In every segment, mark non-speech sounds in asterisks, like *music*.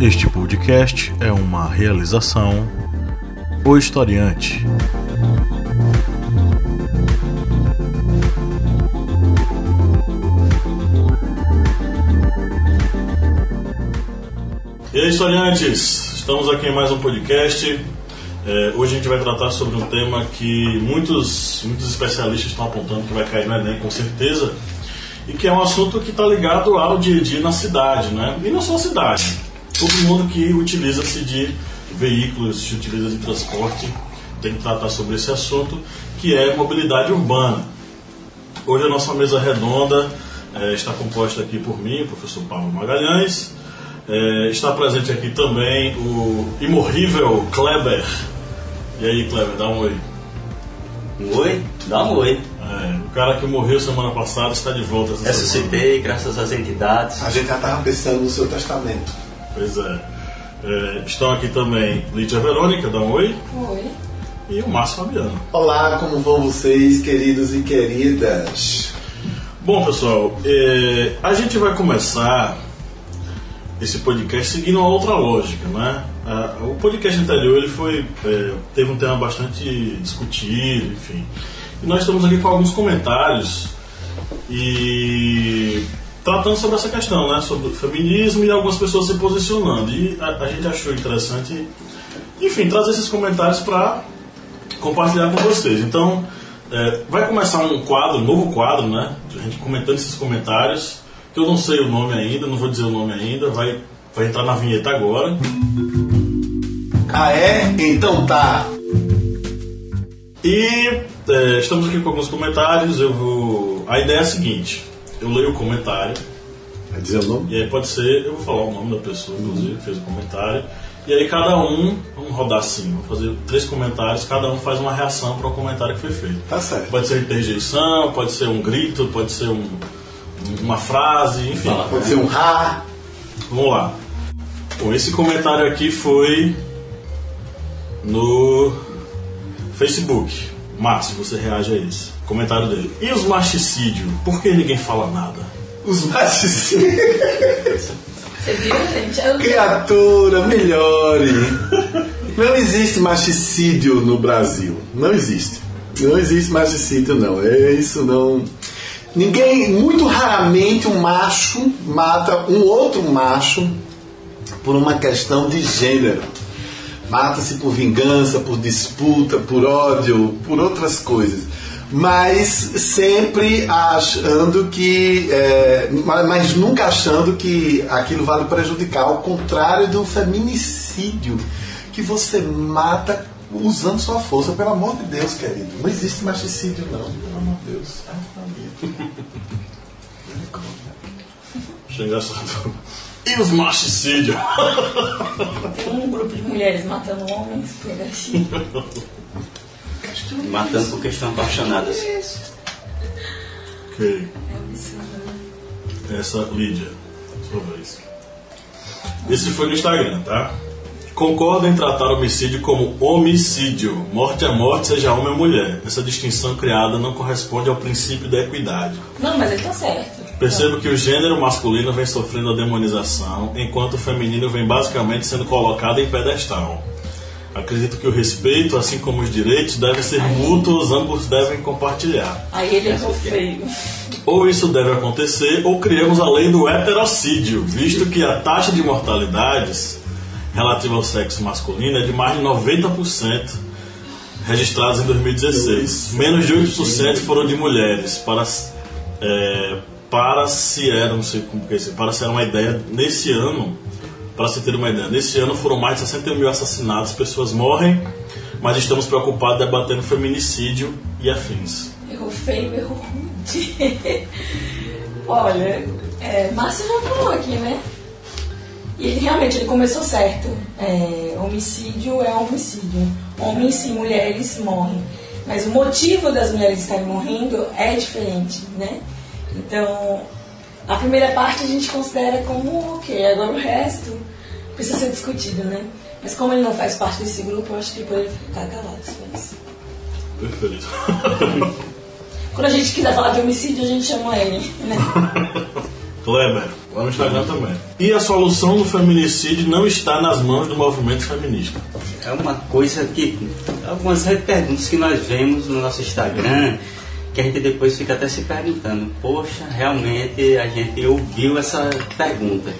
Este podcast é uma realização O Historiante. E aí, historiantes, estamos aqui em mais um podcast. É, hoje a gente vai tratar sobre um tema que muitos, muitos especialistas estão apontando que vai cair no Enem com certeza, e que é um assunto que está ligado ao dia a dia na cidade, né? E não só a cidade. Todo mundo que utiliza-se de veículos, se utiliza de transporte, tem que tratar sobre esse assunto, que é mobilidade urbana. Hoje a nossa mesa redonda é, está composta aqui por mim, professor Paulo Magalhães. É, está presente aqui também o imorrível Kleber. E aí, Kleber, dá um oi. Um oi? Dá um oi. É, o cara que morreu semana passada está de volta Ressuscitei, graças às entidades. A gente já estava pensando no seu testamento. Pois é. é. Estão aqui também Lídia Verônica, dá um oi. Oi. E o Márcio Fabiano. Olá, como vão vocês, queridos e queridas? Bom, pessoal, é, a gente vai começar esse podcast seguindo uma outra lógica, né? Ah, o podcast anterior ele foi, é, teve um tema bastante discutido, enfim. E nós estamos aqui com alguns comentários e tratando sobre essa questão, né? Sobre o feminismo e algumas pessoas se posicionando. E a, a gente achou interessante, enfim, trazer esses comentários para compartilhar com vocês. Então, é, vai começar um quadro, um novo quadro, né? A gente comentando esses comentários, que eu não sei o nome ainda, não vou dizer o nome ainda, vai, vai entrar na vinheta agora. Ah, é? Então tá. E é, estamos aqui com alguns comentários. Eu vou. A ideia é a seguinte: eu leio o comentário, Vai dizer o nome? e aí pode ser, eu vou falar o nome da pessoa, inclusive, que fez o comentário. E aí cada um, vamos rodar assim, vou fazer três comentários, cada um faz uma reação para o comentário que foi feito. Tá certo. Pode ser interjeição, pode ser um grito, pode ser um- uma frase, enfim. Fala. Pode ser um ha. Vamos lá. Bom, esse comentário aqui foi no Facebook. Márcio, você reage a esse. Comentário dele. E os machicídios? Por que ninguém fala nada? Os machos. Você viu, gente? Eu... Criatura, melhore. Não existe machicídio no Brasil. Não existe. Não existe machicídio, não. É isso, não. Ninguém, muito raramente, um macho mata um outro macho por uma questão de gênero. Mata-se por vingança, por disputa, por ódio, por outras coisas. Mas sempre achando que. é, mas mas nunca achando que aquilo vale prejudicar. Ao contrário do feminicídio, que você mata usando sua força. Pelo amor de Deus, querido. Não existe machicídio, não. Pelo amor de Deus. *laughs* Achei engraçado. E os machicídios? Tem um grupo de mulheres matando homens por *laughs* Matando porque estão apaixonadas. ok. Essa Lídia, sua vez. Esse foi no Instagram, tá? Concordo em tratar homicídio como homicídio. Morte é morte, seja homem ou mulher. Essa distinção criada não corresponde ao princípio da equidade. Não, mas ele tá certo. Percebo que o gênero masculino vem sofrendo a demonização, enquanto o feminino vem basicamente sendo colocado em pedestal. Acredito que o respeito, assim como os direitos, devem ser mútuos, ambos devem compartilhar. Aí ele errou feio. Ou isso deve acontecer, ou criamos a lei do heterocídio, visto que a taxa de mortalidades relativa ao sexo masculino é de mais de 90% registrados em 2016. Menos de 8% foram de mulheres. Para, é, para se era, não sei como que é para se era uma ideia, nesse ano, para se ter uma ideia, nesse ano foram mais de 61 mil assassinatos, pessoas morrem, mas estamos preocupados debatendo feminicídio e afins. Errou feio, errou rude. *laughs* Olha, é, Márcio já falou aqui, né? E ele realmente ele começou certo. É, homicídio é homicídio. Homens sim, mulheres morrem. Mas o motivo das mulheres estarem morrendo é diferente, né? Então, a primeira parte a gente considera como ok, agora o resto precisa ser discutido, né? Mas como ele não faz parte desse grupo, eu acho que ele poderia ficar calado. só isso. Perfeito. Quando a gente quiser falar de homicídio, a gente chama ele, né? *laughs* Kleber, Lá no Instagram também. E a solução do feminicídio não está nas mãos do movimento feminista. É uma coisa que. Algumas perguntas que nós vemos no nosso Instagram, que a gente depois fica até se perguntando: poxa, realmente a gente ouviu essa pergunta.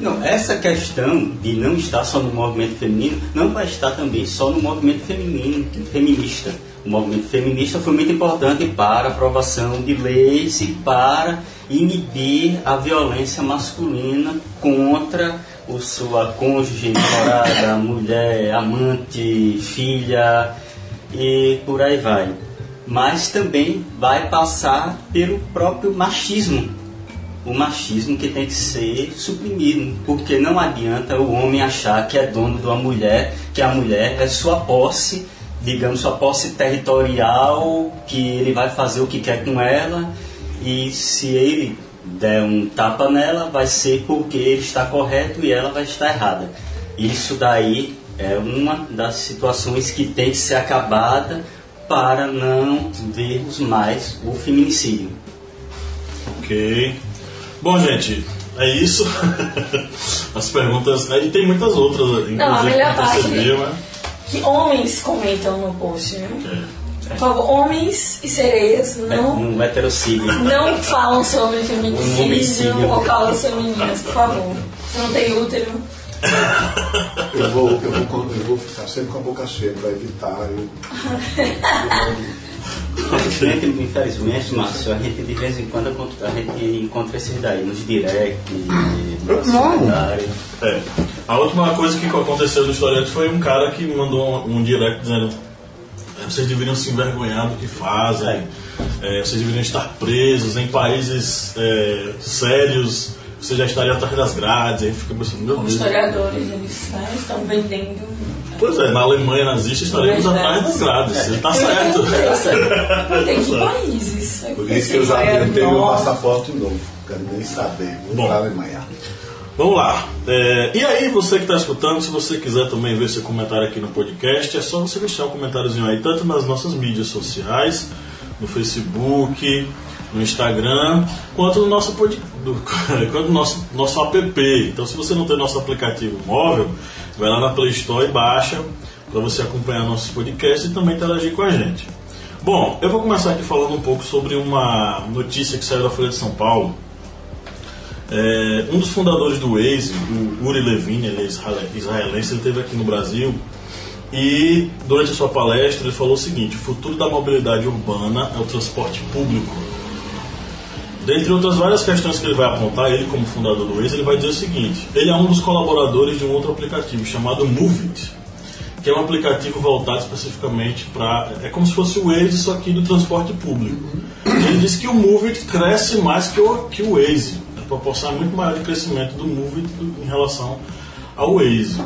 Não, essa questão de não estar só no movimento feminino não vai estar também só no movimento feminino, feminista. O movimento feminista foi muito importante para a aprovação de leis e para inibir a violência masculina contra o sua cônjuge, namorada, mulher, amante, filha e por aí vai. Mas também vai passar pelo próprio machismo o machismo que tem que ser suprimido, porque não adianta o homem achar que é dono de uma mulher, que a mulher é sua posse, digamos, sua posse territorial, que ele vai fazer o que quer com ela, e se ele der um tapa nela, vai ser porque ele está correto e ela vai estar errada. Isso daí é uma das situações que tem que ser acabada para não vermos mais o feminicídio. Ok. Bom, gente, é isso. *laughs* As perguntas. Aí tem muitas outras, inclusive, Não, a melhor que parte mas- que homens comentam no post, né? é. Por favor, homens e sereias não, Um heterocídio. não falam sobre *laughs* Um feminicídio homicídio. ou causas femininas, por favor. Você não tem útero. Eu vou, eu, vou, eu vou ficar sempre com a boca cheia para evitar. Eu, Infelizmente, infelizmente, Márcio, a gente de vez em quando a gente encontra esses daí nos direct, nos Não. comentários. É. A última coisa que aconteceu no historiante foi um cara que me mandou um, um direct dizendo "É, vocês deveriam se envergonhar do que fazem, é, vocês deveriam estar presos em países é, sérios, vocês já estariam atrás das grades. Aí fica pensando, meu Como Deus. historiadores, eles né, estão vendendo. Pois é, na Alemanha nazista estaríamos Verdade. atrás das grades. Ele tá certo. Tem que *laughs* países. por isso que eu já tentei meu passaporte novo. Quero nem saber. Vou Bom. para a Alemanha. Vamos lá. É, e aí, você que está escutando, se você quiser também ver seu comentário aqui no podcast, é só você deixar um comentáriozinho aí, tanto nas nossas mídias sociais, no Facebook, no Instagram, quanto no nosso, pod... do- *laughs* quanto no nosso, nosso app. Então, se você não tem nosso aplicativo móvel, vai lá na Play Store e baixa para você acompanhar nossos podcasts e também interagir com a gente. Bom, eu vou começar aqui falando um pouco sobre uma notícia que saiu da Folha de São Paulo. É, um dos fundadores do Waze, o Uri Levine, ele é israel- israelense, ele esteve aqui no Brasil e durante a sua palestra ele falou o seguinte: o futuro da mobilidade urbana é o transporte público. Dentre outras várias questões que ele vai apontar, ele como fundador do Waze, ele vai dizer o seguinte: ele é um dos colaboradores de um outro aplicativo chamado Movit, que é um aplicativo voltado especificamente para. É como se fosse o Waze, só que do transporte público. Ele diz que o Movit cresce mais que o, que o Waze. A proporção é muito maior de crescimento do Movit do- em relação ao Waze.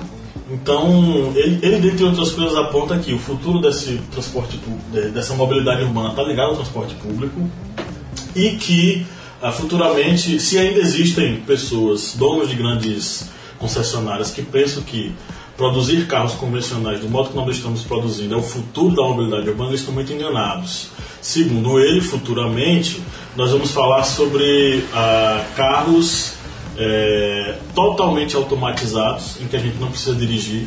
Então, ele, ele, dentre outras coisas, aponta que o futuro desse transporte, dessa mobilidade urbana está ligado ao transporte público e que ah, futuramente, se ainda existem pessoas, donos de grandes concessionárias, que pensam que produzir carros convencionais do modo que nós estamos produzindo é o futuro da mobilidade urbana, eles estão muito enganados. Segundo ele, futuramente, nós vamos falar sobre ah, carros eh, totalmente automatizados, em que a gente não precisa dirigir,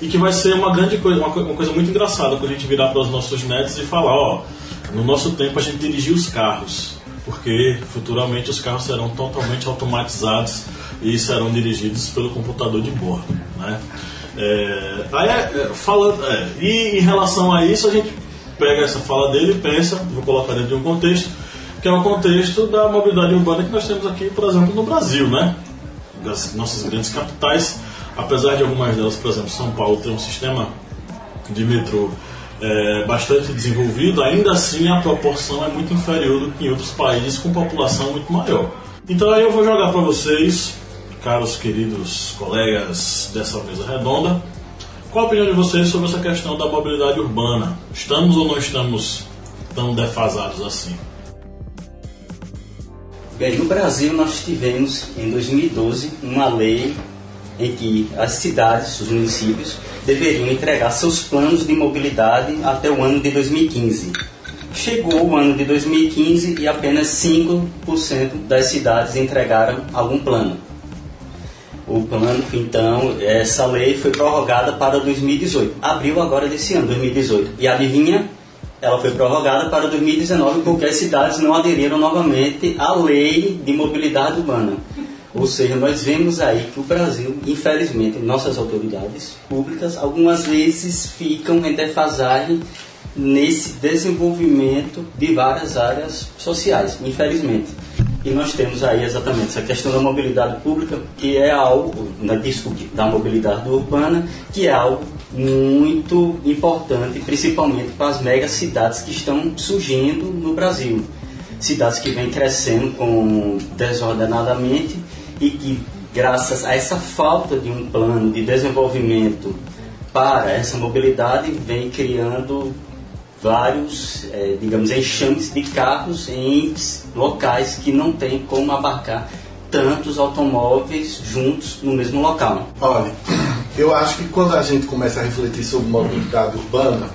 e que vai ser uma grande coisa, uma, co- uma coisa muito engraçada quando a gente virar para os nossos netos e falar, ó, no nosso tempo a gente dirigia os carros, porque futuramente os carros serão totalmente automatizados e serão dirigidos pelo computador de bordo, né? É, aí, é, é, falando, é, e em relação a isso a gente pega essa fala dele e pensa, vou colocar dentro de um contexto, que é o contexto da mobilidade urbana que nós temos aqui, por exemplo, no Brasil, né? Das nossas grandes capitais, apesar de algumas delas, por exemplo, São Paulo ter um sistema de metrô é, bastante desenvolvido, ainda assim a proporção é muito inferior do que em outros países com população muito maior. Então aí eu vou jogar para vocês, caros queridos colegas dessa mesa redonda, qual a opinião de vocês sobre essa questão da mobilidade urbana? Estamos ou não estamos tão defasados assim? Bem, no Brasil nós tivemos em 2012 uma lei em que as cidades, os municípios, deveriam entregar seus planos de mobilidade até o ano de 2015. chegou o ano de 2015 e apenas 5% das cidades entregaram algum plano. O plano, então, essa lei foi prorrogada para 2018. Abril agora desse ano, 2018. E adivinha? Ela foi prorrogada para 2019 porque as cidades não aderiram novamente à lei de mobilidade urbana. Ou seja, nós vemos aí que o Brasil, infelizmente, nossas autoridades públicas, algumas vezes ficam em defasagem nesse desenvolvimento de várias áreas sociais, infelizmente. E nós temos aí exatamente essa questão da mobilidade pública, que é algo, na desculpe, da mobilidade urbana, que é algo muito importante, principalmente para as mega cidades que estão surgindo no Brasil. Cidades que vêm crescendo com desordenadamente e que, graças a essa falta de um plano de desenvolvimento para essa mobilidade, vem criando vários, é, digamos, enxames de carros em locais que não tem como abarcar tantos automóveis juntos no mesmo local. Olha, eu acho que quando a gente começa a refletir sobre mobilidade urbana,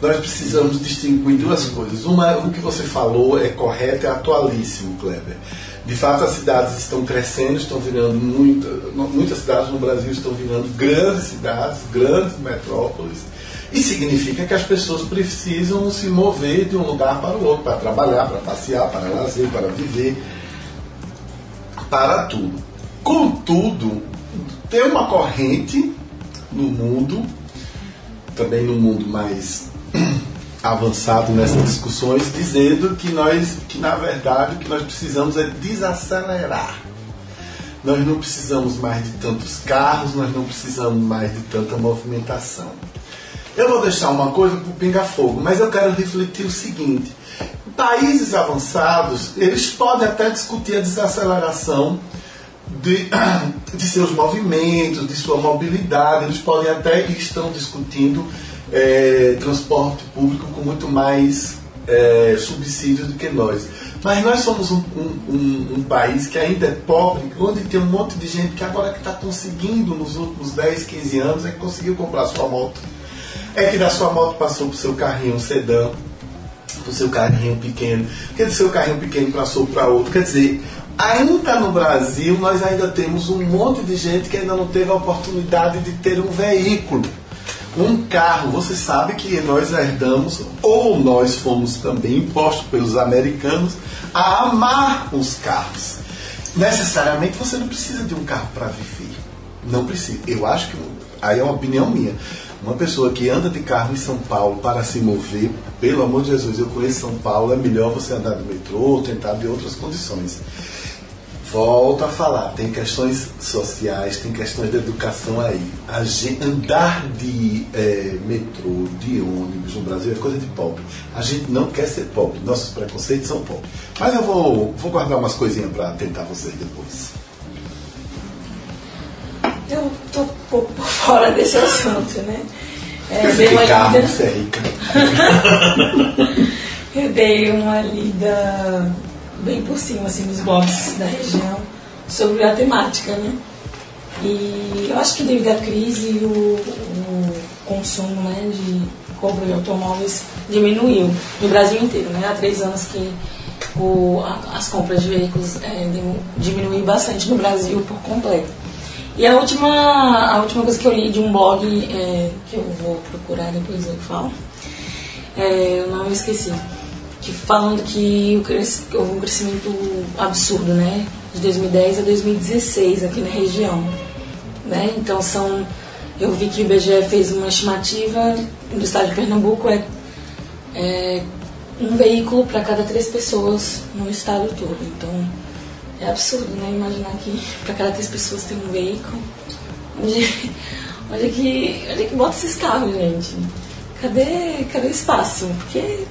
nós precisamos distinguir duas coisas. Uma, o que você falou é correto, é atualíssimo, Kleber. De fato, as cidades estão crescendo, estão virando muita, muitas cidades no Brasil estão virando grandes cidades, grandes metrópoles. E significa que as pessoas precisam se mover de um lugar para o outro, para trabalhar, para passear, para lazer, para viver, para tudo. Contudo, tem uma corrente no mundo, também no mundo mais avançado nessas discussões, dizendo que nós, que na verdade o que nós precisamos é desacelerar. Nós não precisamos mais de tantos carros, nós não precisamos mais de tanta movimentação. Eu vou deixar uma coisa para o pinga-fogo, mas eu quero refletir o seguinte: países avançados eles podem até discutir a desaceleração de, *coughs* de seus movimentos, de sua mobilidade, eles podem até estão discutindo é, transporte público com muito mais é, subsídios do que nós. Mas nós somos um, um, um, país que ainda é pobre, onde tem um monte de gente que agora que está conseguindo nos últimos 10, 15 anos é que conseguiu comprar sua moto é que da sua moto passou para o seu carrinho sedã, para o seu carrinho pequeno, que do seu carrinho pequeno passou para outro. Quer dizer, ainda no Brasil nós ainda temos um monte de gente que ainda não teve a oportunidade de ter um veículo. Um carro, você sabe que nós herdamos, ou nós fomos também impostos pelos americanos, a amar os carros. Necessariamente você não precisa de um carro para viver. Não precisa. Eu acho que, aí é uma opinião minha. Uma pessoa que anda de carro em São Paulo para se mover, pelo amor de Jesus, eu conheço São Paulo, é melhor você andar de metrô ou tentar de outras condições. Volto a falar, tem questões sociais, tem questões de educação aí. Gente, andar de é, metrô, de ônibus no Brasil é coisa de pobre. A gente não quer ser pobre, nossos preconceitos são pobres. Mas eu vou, vou guardar umas coisinhas para tentar vocês depois. Eu tô pouco por fora desse assunto, né? É, eu dei uma carro, lida... você é rica. *laughs* eu dei uma lida bem por cima, assim, nos blogs da região sobre a temática, né? E eu acho que devido à crise o, o consumo né, de compra de automóveis diminuiu no Brasil inteiro, né? Há três anos que o, a, as compras de veículos é, bastante no Brasil por completo. E a última, a última coisa que eu li de um blog, é, que eu vou procurar depois eu falo, é, eu não esqueci, que falando que houve um crescimento absurdo, né? De 2010 a 2016 aqui na região. Né? Então são. Eu vi que o IBGE fez uma estimativa no estado de Pernambuco é, é um veículo para cada três pessoas no estado todo. Então é absurdo, né? Imaginar que *laughs* para cada três pessoas tem um veículo. Onde, *laughs* onde, é que, onde é que bota esses carros, gente? Cadê, cadê o espaço? Porque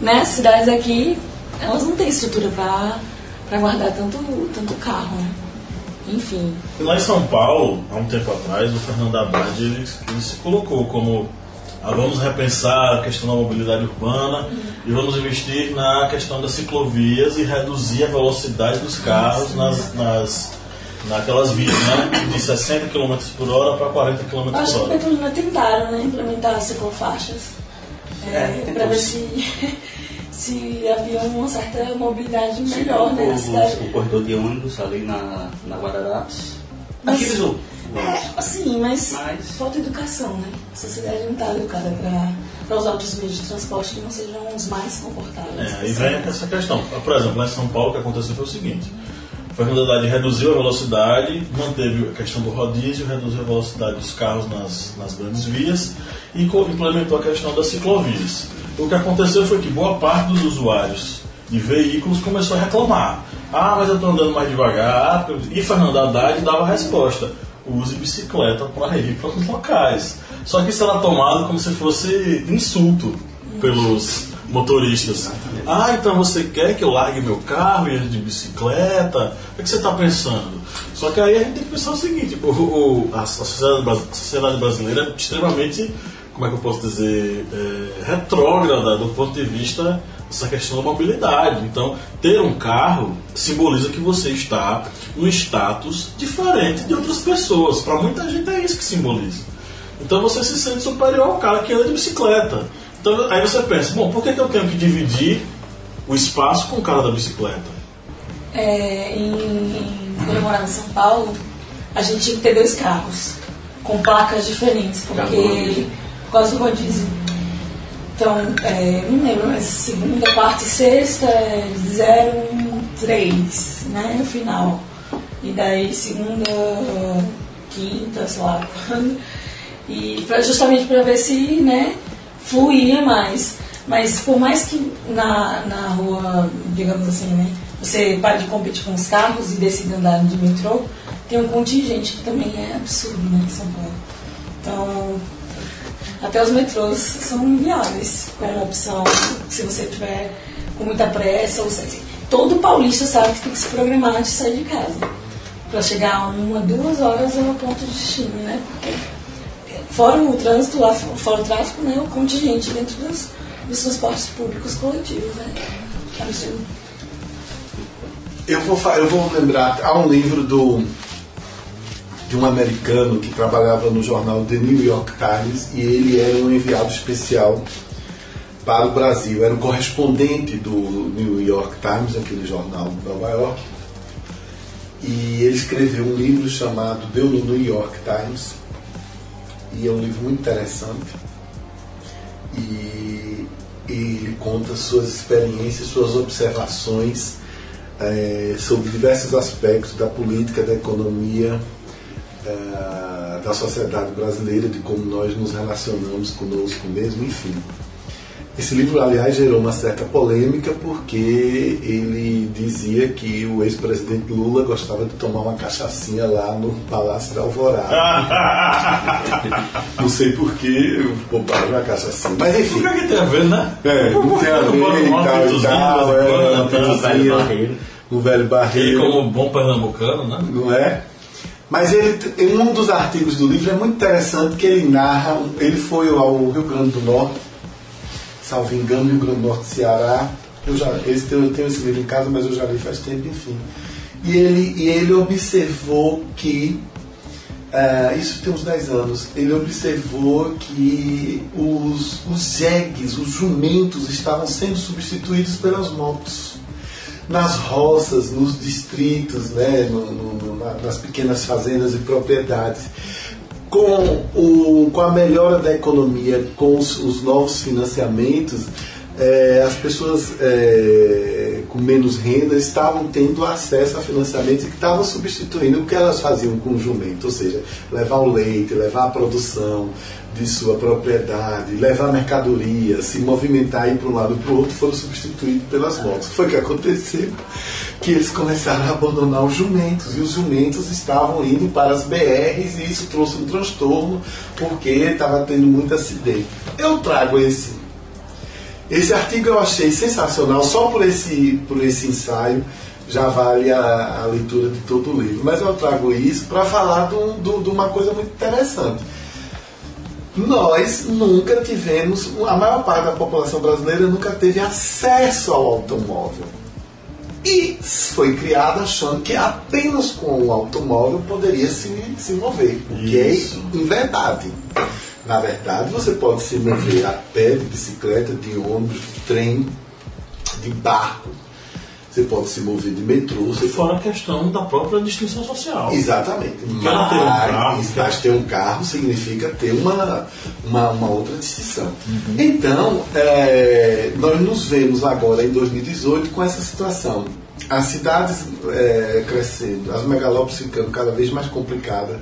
né, as cidades aqui, elas não têm estrutura para guardar tanto, tanto carro, né? Enfim. Lá em São Paulo, há um tempo atrás, o Fernando Haddad ele, ele se colocou como ah, vamos repensar a questão da mobilidade urbana uhum. e vamos investir na questão das ciclovias e reduzir a velocidade dos carros nas, nas, naquelas vias, né? De 60 km por hora para 40 km por hora. Acho que o tentaram né, implementar ciclofaixas. É, é, para ver se *laughs* se havia uma certa mobilidade melhor né, na cidade. o corredor de ônibus ali na, na Guararapes. Mas- Agilizou. É, assim, mas, Mas- falta educação, né? A sociedade não está educada para usar outros meios de transporte que não sejam os mais confortáveis. É, aí vem essa questão. Por exemplo, lá em São Paulo o que aconteceu foi o seguinte. Fernando Haddad reduziu a velocidade, manteve a questão do rodízio, reduziu a velocidade dos carros nas, nas grandes vias e implementou a questão das ciclovias. O que aconteceu foi que boa parte dos usuários de veículos começou a reclamar. Ah, mas eu estou andando mais devagar. Ah, E Fernando Haddad dava a resposta. Use bicicleta para ir para os locais. Só que isso era tomado como se fosse insulto pelos motoristas. Ah, então você quer que eu largue meu carro e ande de bicicleta? O que você está pensando? Só que aí a gente tem que pensar o seguinte: o, o- a, sociedade, brasileira é extremamente, como é que eu posso dizer, é, retrógrada do ponto de vista dessa questão da mobilidade. Então, ter um carro simboliza que você está num status diferente de outras pessoas. Para muita gente é isso que simboliza. Então você se sente superior ao cara que anda de bicicleta. Então aí você pensa, bom, por que, que eu tenho que dividir o espaço com o cara da bicicleta? É, em, quando eu morava em São Paulo, a gente tinha que ter dois carros com placas diferentes, porque por causa do rodízio. Então, é, não lembro, mas segunda, quarta e sexta é 03, né, no final. E daí segunda, quinta, sei lá quando. *laughs* E pra, justamente para ver se, né, fluía mais. Mas por mais que na, na rua, digamos assim, né, você pare de competir com os carros e decida andar de metrô, tem um contingente que também é absurdo, né, em São Paulo. Então, até os metrôs são viáveis como opção se você tiver com muita pressa. Ou seja, todo paulista sabe que tem que se programar de sair de casa para chegar uma, duas horas ao ponto de destino, né? Porque fora o trânsito lá, fora o tráfego, né? O contingente dentro dos, dos transportes públicos coletivos, né? Que absurdo. Eu vou, eu vou lembrar, há um livro do, de um americano que trabalhava no jornal The New York Times e ele era um enviado especial para o Brasil. Era o correspondente do New York Times, aquele jornal de Nova York. E ele escreveu um livro chamado Deu no New York Times. E é um livro muito interessante. E ele conta suas experiências, suas observações eh, sobre diversos aspectos da política, da economia, eh, da sociedade brasileira, de como nós nos relacionamos conosco mesmo, enfim. Esse livro, aliás, gerou uma certa polêmica porque ele dizia que o ex-presidente Lula gostava de tomar uma cachaçinha lá no Palácio da Alvorada. *laughs* Não sei porquê, bobagem uma cachaçinha. Mas enfim. que, é que tem a ver, né? É, não tem a ver e tal e tal, é, uma O velho barreiro. o velho Ele como bom pernambucano, né? não é? Mas ele, em um dos artigos do livro é muito interessante que ele narra, ele foi ao Rio Grande do Norte, salvo engano, Rio Grande do Norte, Ceará. Eu já, esse, eu tenho esse livro em casa, mas eu já li faz tempo, enfim. E ele, e ele observou que, ah, isso tem uns 10 anos, ele observou que os, os jegues, os jumentos estavam sendo substituídos pelas motos nas roças, nos distritos, né, no- no- na- nas pequenas fazendas e propriedades. Com, o, com a melhora da economia, com os, os novos financiamentos, eh, as pessoas eh, com menos renda estavam tendo acesso a financiamentos que estavam substituindo o que elas faziam com o jumento, ou seja, levar o leite, levar a produção de sua propriedade, levar mercadoria, se movimentar ir para um lado e para o outro, foram substituídos pelas motos. Foi o que aconteceu, que eles começaram a abandonar os jumentos, e os jumentos estavam indo para as BRs, e isso trouxe um transtorno, porque estava tendo muito acidente. Eu trago esse esse artigo eu achei sensacional, só por esse, por esse ensaio já vale a, a leitura de todo o livro. Mas eu trago isso para falar de, um- uma coisa muito interessante. Nós nunca tivemos, a maior parte da população brasileira nunca teve acesso ao automóvel. E foi criado achando que apenas com o automóvel poderia se, se mover, o que é Isso. inverdade. Na verdade, você pode se mover a pé, de bicicleta, de ônibus, de trem, de barco, você pode se mover de metrô, você Fora a questão da própria distinção social. Exatamente. Um carro, Mas, mas ter um carro significa ter uma, uma, uma outra distinção. Uhum. Então, é, nós nos vemos agora em 2018 com essa situação. As cidades é, crescendo, as megalópolis ficando cada vez mais complicadas,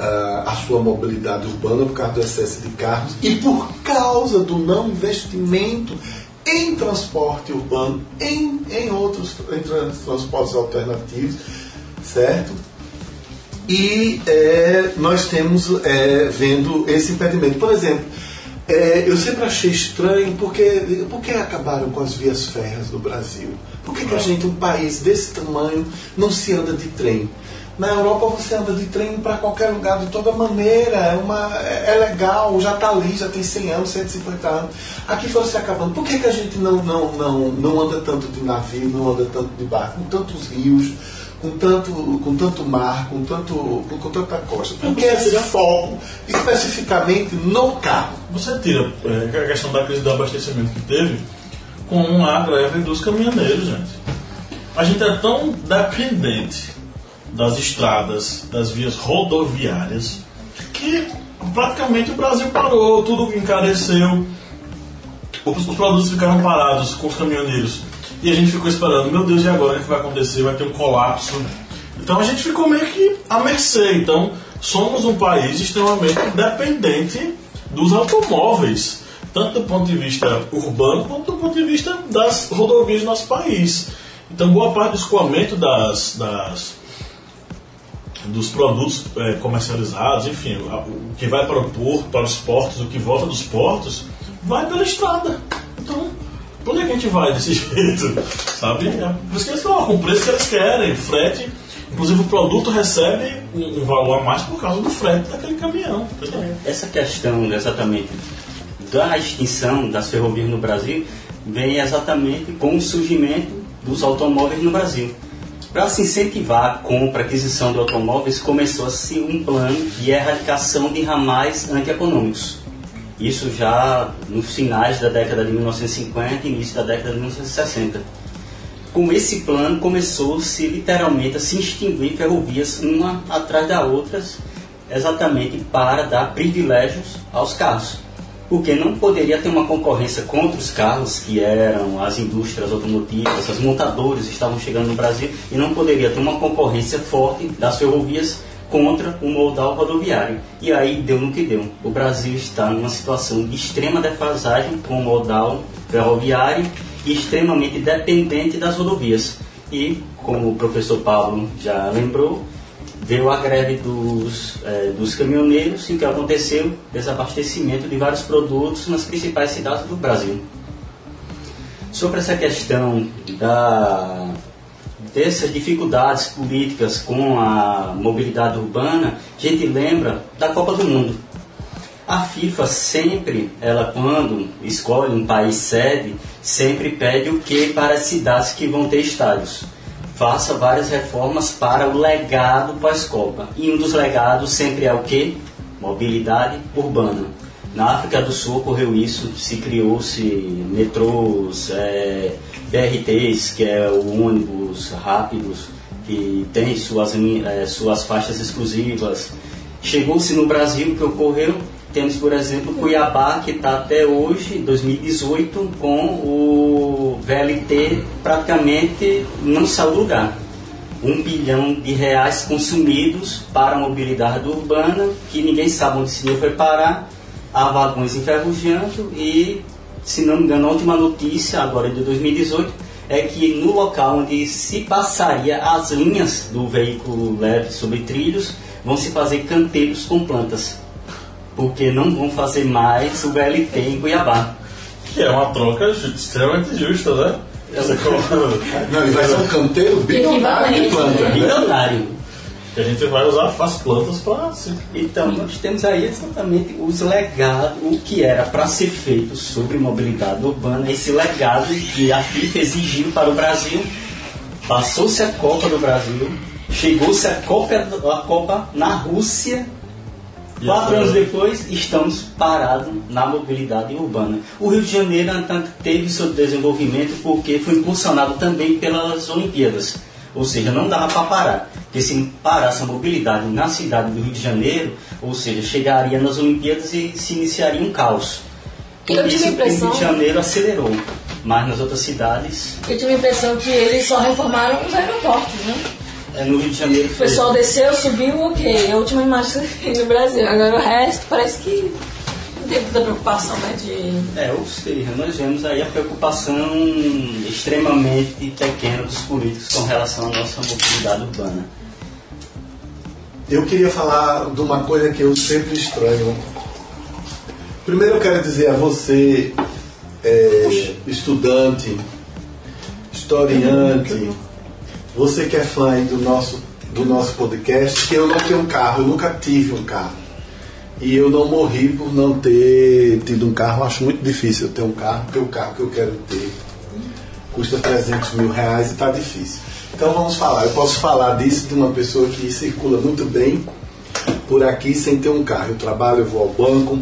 ah, a sua mobilidade urbana por causa do excesso de carros e por causa do não investimento em transporte urbano, em, em outros em trans- transportes alternativos, certo? E é, nós temos é, vendo esse impedimento. Por exemplo, é, eu sempre achei estranho porque, por que acabaram com as vias férreas no Brasil? Por que, que a gente, um país desse tamanho, não se anda de trem? Na Europa você anda de trem para qualquer lugar de toda maneira, é, uma, é, é legal, já está ali, já tem 100 anos, 150 anos. Aqui foi se acabando. Por que, que a gente não, não, não, não anda tanto de navio, não anda tanto de barco, com tantos rios, com tanto, com tanto mar, com, tanto, com, com tanta costa? Por que esse foco especificamente no carro? Você tira é, a questão da crise do abastecimento que teve com a greve dos caminhoneiros, gente. A gente é tão dependente das estradas, das vias rodoviárias, que praticamente o Brasil parou, tudo encareceu, os, os produtos ficaram parados com os caminhoneiros. E a gente ficou esperando, meu Deus, e agora o que vai acontecer? Vai ter um colapso. Então a gente ficou meio que à mercê. Então somos um país extremamente dependente dos automóveis, tanto do ponto de vista urbano quanto do ponto de vista das rodovias do nosso país. Então boa parte do escoamento das, das dos produtos eh, comercializados, enfim, o que vai para o porto, para os portos, o que volta dos portos, vai pela estrada. Então, por onde é que a gente vai desse *laughs* jeito? Sabe? É por isso que eles colocam o preço que eles querem, frete. Inclusive o produto recebe um, um valor a mais por causa do frete daquele caminhão. entendeu? Essa questão exatamente da extinção das ferrovias no Brasil vem exatamente com o surgimento dos automóveis no Brasil. Para se incentivar a compra, a aquisição de automóveis, começou-se um plano de erradicação de ramais antieconômicos. Isso já nos finais da década de 1950 e início da década de 1960. Com esse plano começou-se literalmente a se extinguir ferrovias uma atrás da outras, exatamente para dar privilégios aos carros. Porque não poderia ter uma concorrência contra os carros, que eram as indústrias automotivas, as montadoras estavam chegando no Brasil, e não poderia ter uma concorrência forte das ferrovias contra o modal rodoviário. E aí deu no que deu. O Brasil está numa situação de extrema defasagem com o modal ferroviário e extremamente dependente das rodovias. E, como o professor Paulo já lembrou, veio a greve dos, eh, dos caminhoneiros, em que aconteceu desabastecimento de vários produtos nas principais cidades do Brasil. Sobre essa questão da, dessas dificuldades políticas com a mobilidade urbana, a gente lembra da Copa do Mundo. A FIFA sempre, ela quando escolhe um país sede, sempre pede o que para as cidades que vão ter estádios? Faça várias reformas para o legado pós-Copa. E um dos legados sempre é o que? Mobilidade urbana. Na África do Sul ocorreu isso, se criou-se metrôs, é, BRTs, que é o ônibus rápidos, que tem suas, é, suas faixas exclusivas. Chegou-se no Brasil, que ocorreu? Temos, por exemplo, Cuiabá, que está até hoje, 2018, com o VLT praticamente não saiu do lugar. Um bilhão de reais consumidos para a mobilidade urbana, que ninguém sabe onde esse dinheiro foi parar. Há vagões enferrujando e, se não me engano, a última notícia, agora de 2018, é que no local onde se passaria as linhas do veículo leve sobre trilhos, vão se fazer canteiros com plantas porque não vão fazer mais o VLT em Cuiabá. Que é uma troca extremamente justa, né? Essa coisa *laughs* Não, e vai ser um canteiro bilionário de planta. Bilionário. que a gente vai usar as plantas para se Então, nós temos aí exatamente os legados, o que era para ser feito sobre mobilidade urbana, esse legado que a FIFA exigiu para o Brasil. Passou-se a Copa do Brasil, chegou-se a Copa, a Copa na Rússia Quatro anos depois, estamos parados na mobilidade urbana. O Rio de Janeiro, teve seu desenvolvimento porque foi impulsionado também pelas Olimpíadas. Ou seja, não dava para parar. Porque se parasse a mobilidade na cidade do Rio de Janeiro, ou seja, chegaria nas Olimpíadas e se iniciaria um caos. Por Eu tive a que o Rio impressão- de Janeiro acelerou. Mas nas outras cidades, Eu tive a impressão que eles só reformaram os aeroportos, né? É, no Rio de Janeiro O foi. pessoal desceu, subiu, ok. É a última imagem no Brasil. Agora o resto parece que não teve tanta preocupação, né? De... É, ou seja, nós vemos aí a preocupação extremamente pequena dos políticos com relação à nossa mobilidade urbana. Eu queria falar de uma coisa que eu sempre estranho. Primeiro eu quero dizer a você, é, estudante, historiante, você que é fã do nosso, do nosso podcast, que eu não tenho um carro, eu nunca tive um carro. E eu não morri por não ter tido um carro. Acho muito difícil eu ter um carro, porque o carro que eu quero ter custa 300 mil reais e está difícil. Então vamos falar. Eu posso falar disso de uma pessoa que circula muito bem por aqui sem ter um carro. Eu trabalho, eu vou ao banco,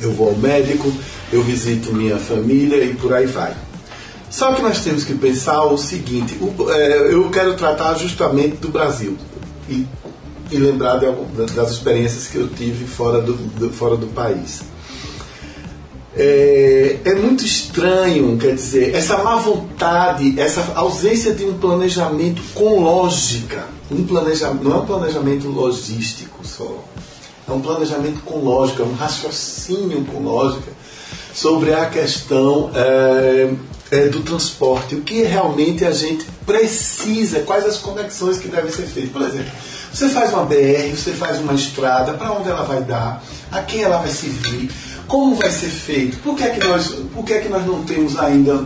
eu vou ao médico, eu visito minha família e por aí vai. Só que nós temos que pensar o seguinte: o- é, eu quero tratar justamente do Brasil e, e lembrar de das experiências que eu tive fora do, do- fora do país. É, é muito estranho, quer dizer, essa má vontade, essa ausência de um planejamento com lógica. Um planejamento, não é um planejamento logístico só, é um planejamento com lógica, um raciocínio com lógica sobre a questão é, é, do transporte, o que realmente a gente precisa, quais as conexões que devem ser feitas. Por exemplo, você faz uma BR, você faz uma estrada, para onde ela vai dar, a quem ela vai servir, como vai ser feito, por que é que nós, por que é que nós não temos ainda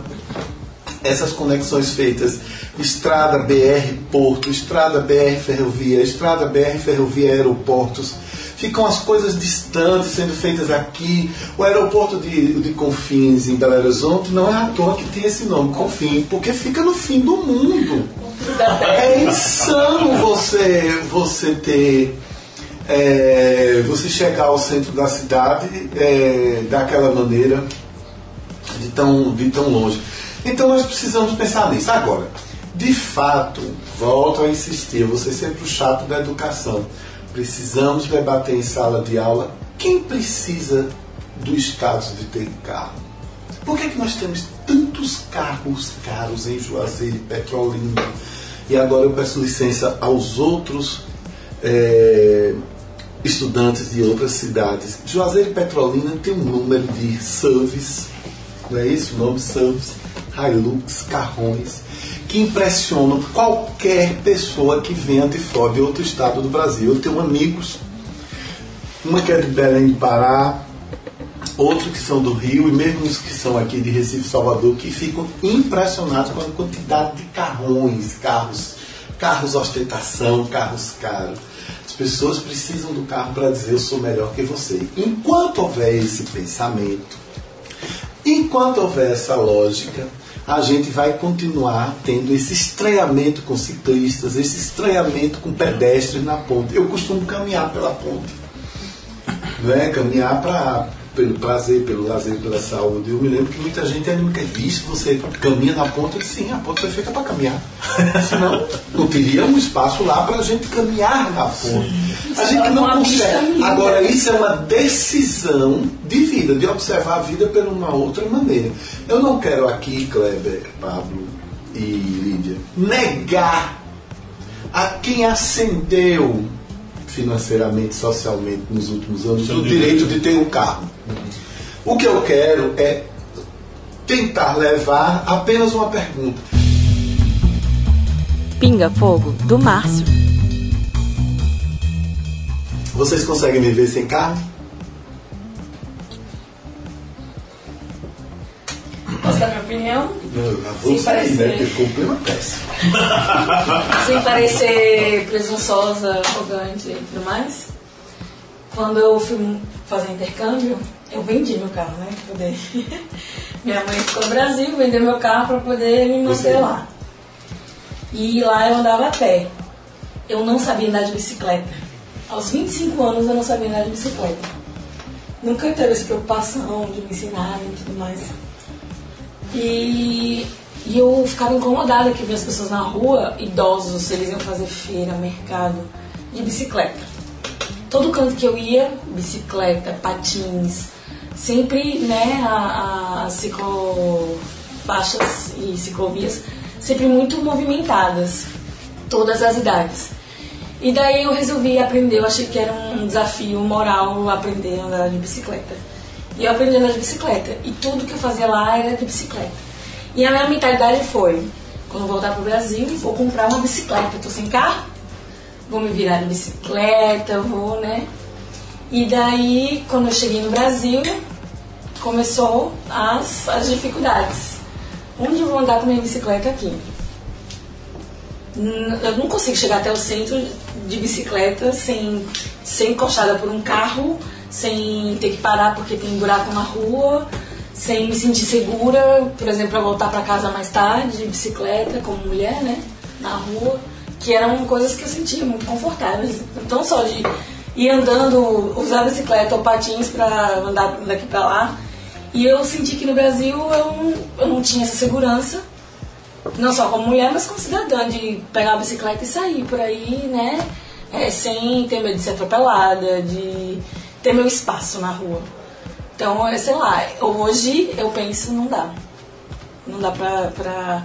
essas conexões feitas? Estrada BR Porto, estrada BR Ferrovia, estrada BR Ferrovia Aeroportos. Ficam as coisas distantes sendo feitas aqui. O aeroporto de, de Confins, em Belo Horizonte, não é à toa que tem esse nome, Confins, porque fica no fim do mundo. É insano você, você ter. é, você chegar ao centro da cidade é, daquela maneira, de tão, de tão longe. Então nós precisamos pensar nisso. Agora, de fato, volto a insistir, vou ser sempre o chato da educação. Precisamos debater em sala de aula quem precisa do status de ter carro. Por que, que nós temos tantos carros caros em Juazeiro e Petrolina? E agora eu peço licença aos outros eh, estudantes de outras cidades. Juazeiro e Petrolina tem um número de SUVs, não é isso? O nome SUVs, Hilux, carrões, que impressionam qualquer pessoa que venha de fora de outro estado do Brasil. Eu tenho amigos, uma que é de Belém do Pará, outros que são do Rio e mesmo os que são aqui de Recife, Salvador, que ficam impressionados com a quantidade de carrões, carros, carros ostentação, carros caros. As pessoas precisam do carro para dizer eu sou melhor que você. Enquanto houver esse pensamento, enquanto houver essa lógica, a gente vai continuar tendo esse estranhamento com ciclistas, esse estranhamento com pedestres na ponte. Eu costumo caminhar pela ponte não é? Caminhar pra, pelo prazer, pelo lazer, pela saúde. Eu me lembro que muita gente ainda nunca visto você caminha na ponta. Eu disse, sim, a ponta foi feita para caminhar. *laughs* Senão não teria um espaço lá para a gente caminhar na ponte. A gente não Uma vista consegue. Agora, isso é uma decisão de vida, de observar a vida por uma outra maneira. Eu não quero aqui, Kleber, Pablo e Lídia, negar a quem ascendeu financeiramente, socialmente nos últimos anos o direito de ter um carro. O que eu quero é tentar levar apenas uma pergunta. Pinga Fogo, do Márcio. Vocês conseguem me ver sem carro? Posso dar minha opinião? Eu já vou Sim, sair, parece né? Porque ficou um clima péssimo. *laughs* Sem parecer presunçosa, arrogante e tudo mais. Quando eu fui fazer intercâmbio, eu vendi meu carro, né? pra Poder. *laughs* Minha mãe ficou no Brasil, vendeu meu carro para poder me manter Você. lá. E lá eu andava a pé. Eu não sabia andar de bicicleta. aos 25 anos eu não sabia andar de bicicleta. Nunca teve essa preocupação de me ensinar e tudo mais. E, e eu ficava incomodada que via as pessoas na rua, idosos, eles iam fazer feira, mercado, de bicicleta. Todo canto que eu ia, bicicleta, patins, sempre né, as ciclofaixas e ciclovias sempre muito movimentadas, todas as idades. E daí eu resolvi aprender, eu achei que era um desafio moral aprender a andar de bicicleta. E eu aprendi a andar de bicicleta. E tudo que eu fazia lá era de bicicleta. E a minha mentalidade foi, quando voltar pro Brasil, vou comprar uma bicicleta. Eu tô sem carro, vou me virar de bicicleta, vou, né? E daí, quando eu cheguei no Brasil, começou as, as dificuldades. Onde eu vou andar com minha bicicleta aqui? Eu não consigo chegar até o centro de bicicleta sem ser encoxada por um carro, sem ter que parar porque tem buraco na rua, sem me sentir segura, por exemplo, para voltar para casa mais tarde de bicicleta, como mulher, né, na rua, que eram coisas que eu sentia muito confortáveis. Então só de ir andando, usar bicicleta ou patins para andar daqui para lá. E eu senti que no Brasil eu não, eu não tinha essa segurança não só como mulher, mas como cidadã, de pegar a bicicleta e sair por aí, né? É, sem ter medo de ser atropelada, de ter meu espaço na rua. Então, é, sei lá, hoje eu penso, não dá. Não dá pra, pra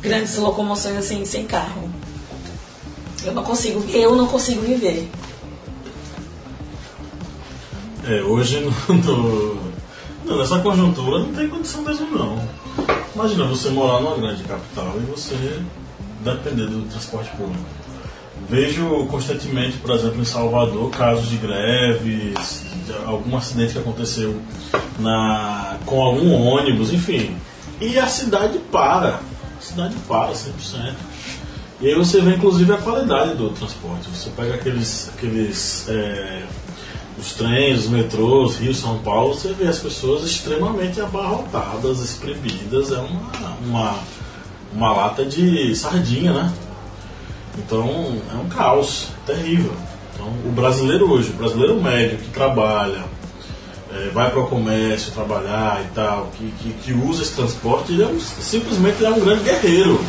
grandes locomoções assim, sem carro. Eu não consigo, eu não consigo viver. É, hoje no, *laughs* no- não, nessa conjuntura não tem condição mesmo não. Imagina você morar numa grande capital e você depender do transporte público. Vejo constantemente, por exemplo, em Salvador, casos de greves, de algum acidente que aconteceu na, com algum ônibus, enfim. E a cidade para. A cidade para 100%. E aí você vê inclusive a qualidade do transporte. Você pega aqueles, aqueles é, os trens, os metrôs, Rio, São Paulo, você vê as pessoas extremamente abarrotadas, espremidas, é uma, uma, uma lata de sardinha, né? Então é um caos terrível. Então o brasileiro hoje, o brasileiro médio que trabalha, é, vai para o comércio trabalhar e tal, que, que, que usa esse transporte, ele é um- simplesmente é um grande guerreiro.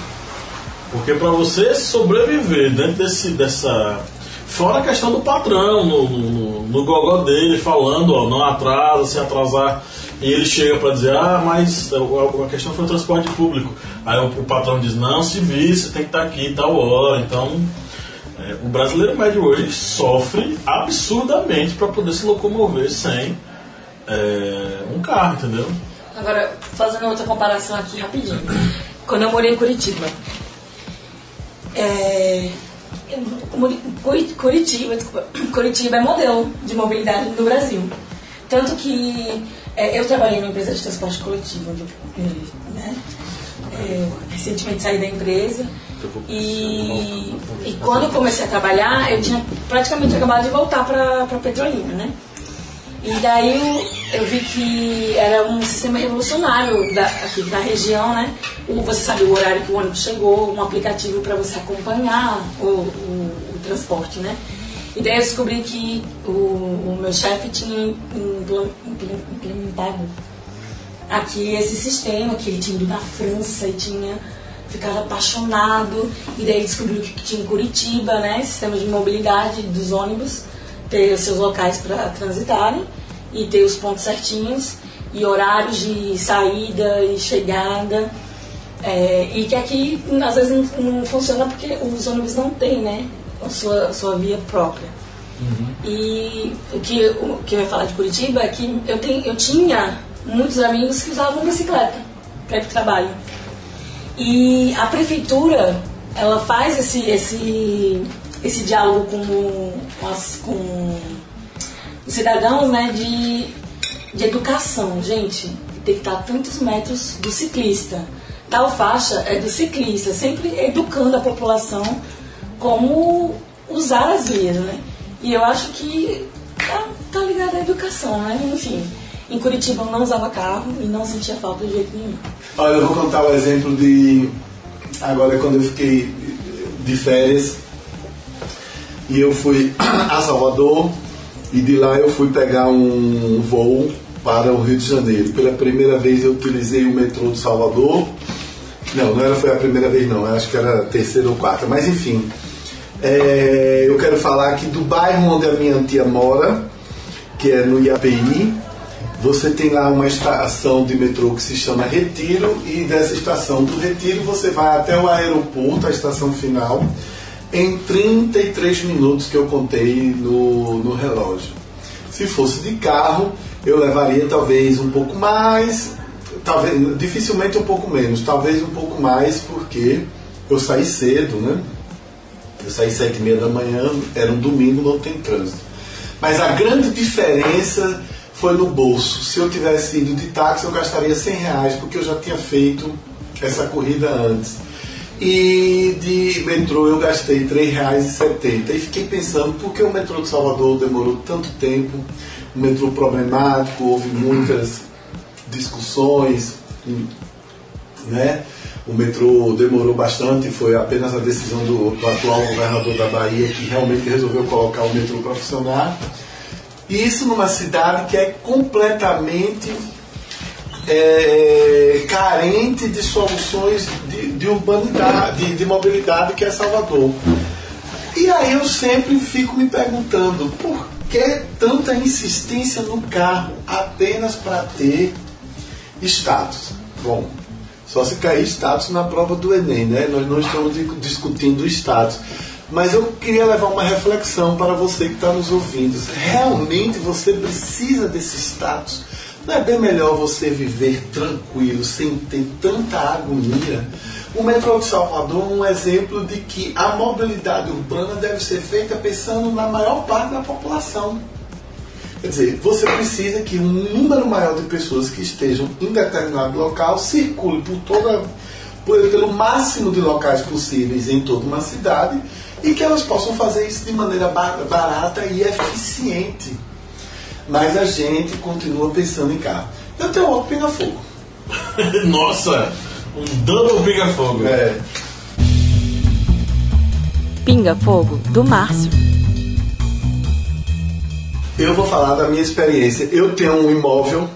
Porque para você sobreviver dentro desse, dessa. Fora a questão do patrão, no, no, no gogó dele, falando, ó, não atrasa, se atrasar. E ele chega para dizer, ah, mas a, questão foi o transporte público. Aí o, o patrão diz, não, se vir, você tem que estar aqui tal hora. Então, é, o brasileiro médio hoje sofre absurdamente para poder se locomover sem é, um carro, entendeu? Agora, fazendo outra comparação aqui rapidinho. Quando eu morei em Curitiba, é, Curitiba, *coughs* Curitiba é modelo de mobilidade no Brasil. Tanto que é, eu trabalhei numa empresa de transporte coletivo, né, é, recentemente saí da empresa. E, e quando eu comecei a trabalhar, eu tinha praticamente acabado de voltar para Petrolina, né? E daí eu, eu vi que era um sistema revolucionário da, aqui da região, né? O, você sabe o horário que o ônibus chegou, um aplicativo para você acompanhar o, o, o transporte, né? E daí eu descobri que o, o meu chefe tinha impl- impl- implementado aqui esse sistema, que ele tinha ido na França e tinha ficado apaixonado. E daí descobriu que tinha em Curitiba, né? Sistema de mobilidade dos ônibus, ter os seus locais para transitarem e ter os pontos certinhos e horários de saída e chegada. É, e que aqui às vezes não, não funciona porque os ônibus não têm, né? A sua, a sua via própria. E o que, o que eu ia falar de Curitiba é que eu, tenho, eu tinha muitos amigos que usavam bicicleta para ir para o trabalho. E a prefeitura, ela faz esse, esse, esse diálogo com, com, as, com os cidadãos né, de, de educação. Gente, tem que estar a tantos metros do ciclista. Tal faixa é do ciclista, sempre educando a população como usar as vias, né? E eu acho que tá, tá ligado à educação, né? Enfim, em Curitiba eu não usava carro e não sentia falta de jeito nenhum. Olha, eu vou contar o exemplo de. Agora, quando eu fiquei de férias, e eu fui a Salvador e de lá eu fui pegar um voo para o Rio de Janeiro. Pela primeira vez eu utilizei o metrô de Salvador. Não, não era, foi a primeira vez não, acho que era terceira ou quarta, mas enfim. É, eu quero falar aqui do bairro onde a minha tia mora, que é no IAPI. Você tem lá uma estação de metrô que se chama Retiro, e dessa estação do Retiro você vai até o aeroporto, a estação final, em 33 minutos que eu contei no, no relógio. Se fosse de carro, eu levaria talvez um pouco mais, talvez dificilmente um pouco menos, talvez um pouco mais porque eu saí cedo, né? Eu saí sete e meia da manhã, era um domingo, não tem trânsito. Mas a grande diferença foi no bolso. Se eu tivesse ido de táxi, eu gastaria 100 reais, porque eu já tinha feito essa corrida antes. E de metrô eu gastei R$ 3,70. E fiquei pensando, por que o metrô de Salvador demorou tanto tempo? Um metrô problemático, houve muitas discussões, né? O metrô demorou bastante, foi apenas a decisão do, do atual governador da Bahia que realmente resolveu colocar o metrô para funcionar. E isso numa cidade que é completamente é, carente de soluções de, de urbanidade, de, de mobilidade, que é Salvador. E aí eu sempre fico me perguntando por que tanta insistência no carro apenas para ter status? Bom, só se cair status na prova do Enem, né? Nós não estamos discutindo status. Mas eu queria levar uma reflexão para você que está nos ouvindo. Realmente você precisa desse status? Não é bem melhor você viver tranquilo, sem ter tanta agonia? O metrô de Salvador é um exemplo de que a mobilidade urbana deve ser feita pensando na maior parte da população. Quer dizer, você precisa que um número maior de pessoas que estejam em determinado local circule por toda, por, pelo máximo de locais possíveis em toda uma cidade e que elas possam fazer isso de maneira barata e eficiente. Mas a gente continua pensando em carro. Eu tenho outro pinga-fogo. *laughs* Nossa! Um double pinga-fogo. É. Pinga Fogo do Márcio. Eu vou falar da minha experiência. Eu tenho um imóvel